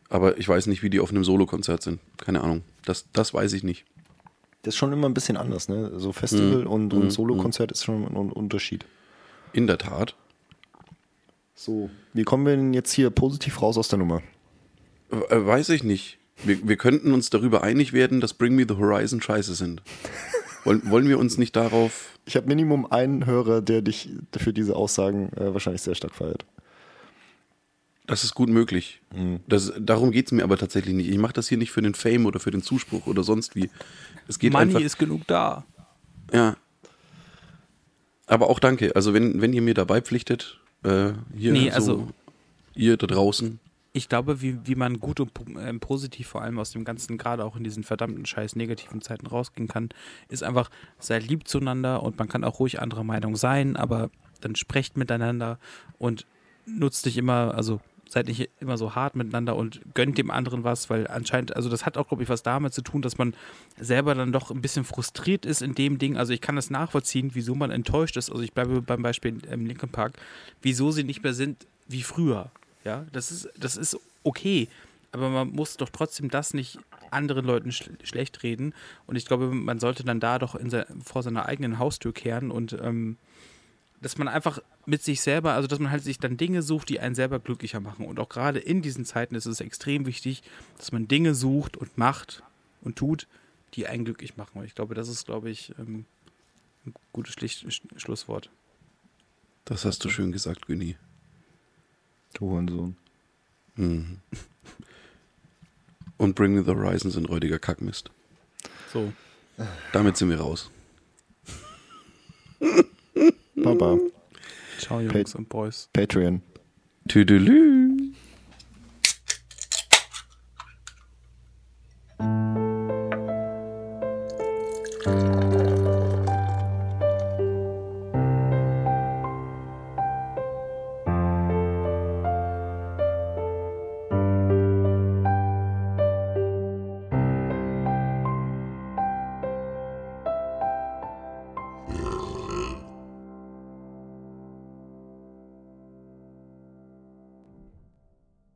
Aber ich weiß nicht, wie die auf einem Solokonzert sind. Keine Ahnung. Das, das weiß ich nicht. Das ist schon immer ein bisschen anders, ne? So Festival Mhm. und, und Solokonzert ist schon ein Unterschied. In der Tat. So. Wie kommen wir denn jetzt hier positiv raus aus der Nummer? Äh, weiß ich nicht. Wir, wir könnten uns darüber einig werden, dass Bring Me the Horizon scheiße sind. Wollen, wollen wir uns nicht darauf. Ich habe Minimum einen Hörer, der dich für diese Aussagen äh, wahrscheinlich sehr stark feiert. Das ist gut möglich. Das, darum geht es mir aber tatsächlich nicht. Ich mache das hier nicht für den Fame oder für den Zuspruch oder sonst wie. Es geht Money einfach. ist genug da. Ja. Aber auch danke. Also wenn, wenn ihr mir dabei pflichtet, äh, hier Nee, so, also- ihr da draußen, Ich glaube, wie, wie man gut und ähm, positiv vor allem aus dem Ganzen, gerade auch in diesen verdammten scheiß negativen Zeiten rausgehen kann, ist einfach, seid lieb zueinander und man kann auch ruhig anderer Meinung sein, aber dann sprecht miteinander und nutzt nicht immer, also seid nicht immer so hart miteinander und gönnt dem anderen was, weil anscheinend, also das hat auch, glaube ich, was damit zu tun, dass man selber dann doch ein bisschen frustriert ist in dem Ding. Also ich kann das nachvollziehen, wieso man enttäuscht ist. Also ich bleibe beim Beispiel im Linkin Park, wieso sie nicht mehr sind wie früher. Ja, das ist, das ist okay. Aber man muss doch trotzdem das nicht anderen Leuten sch schlecht reden. Und ich glaube, man sollte dann da doch se vor seiner eigenen Haustür kehren und ähm, dass man einfach mit sich selber, also dass man halt sich dann Dinge sucht, die einen selber glücklicher machen. Und auch gerade in diesen Zeiten ist es extrem wichtig, dass man Dinge sucht und macht und tut, die einen glücklich machen. Und ich glaube, das ist, glaube ich, ähm, ein gutes Schlicht Sch Schlusswort. das hast du schön gesagt, Günni. Du Hurensohn. Mhm. Und Bring Me the Horizon sind räudiger Kackmist. So. Damit sind wir raus. Baba. Ciao, Jungs und Boys. Patreon. Tüdelü.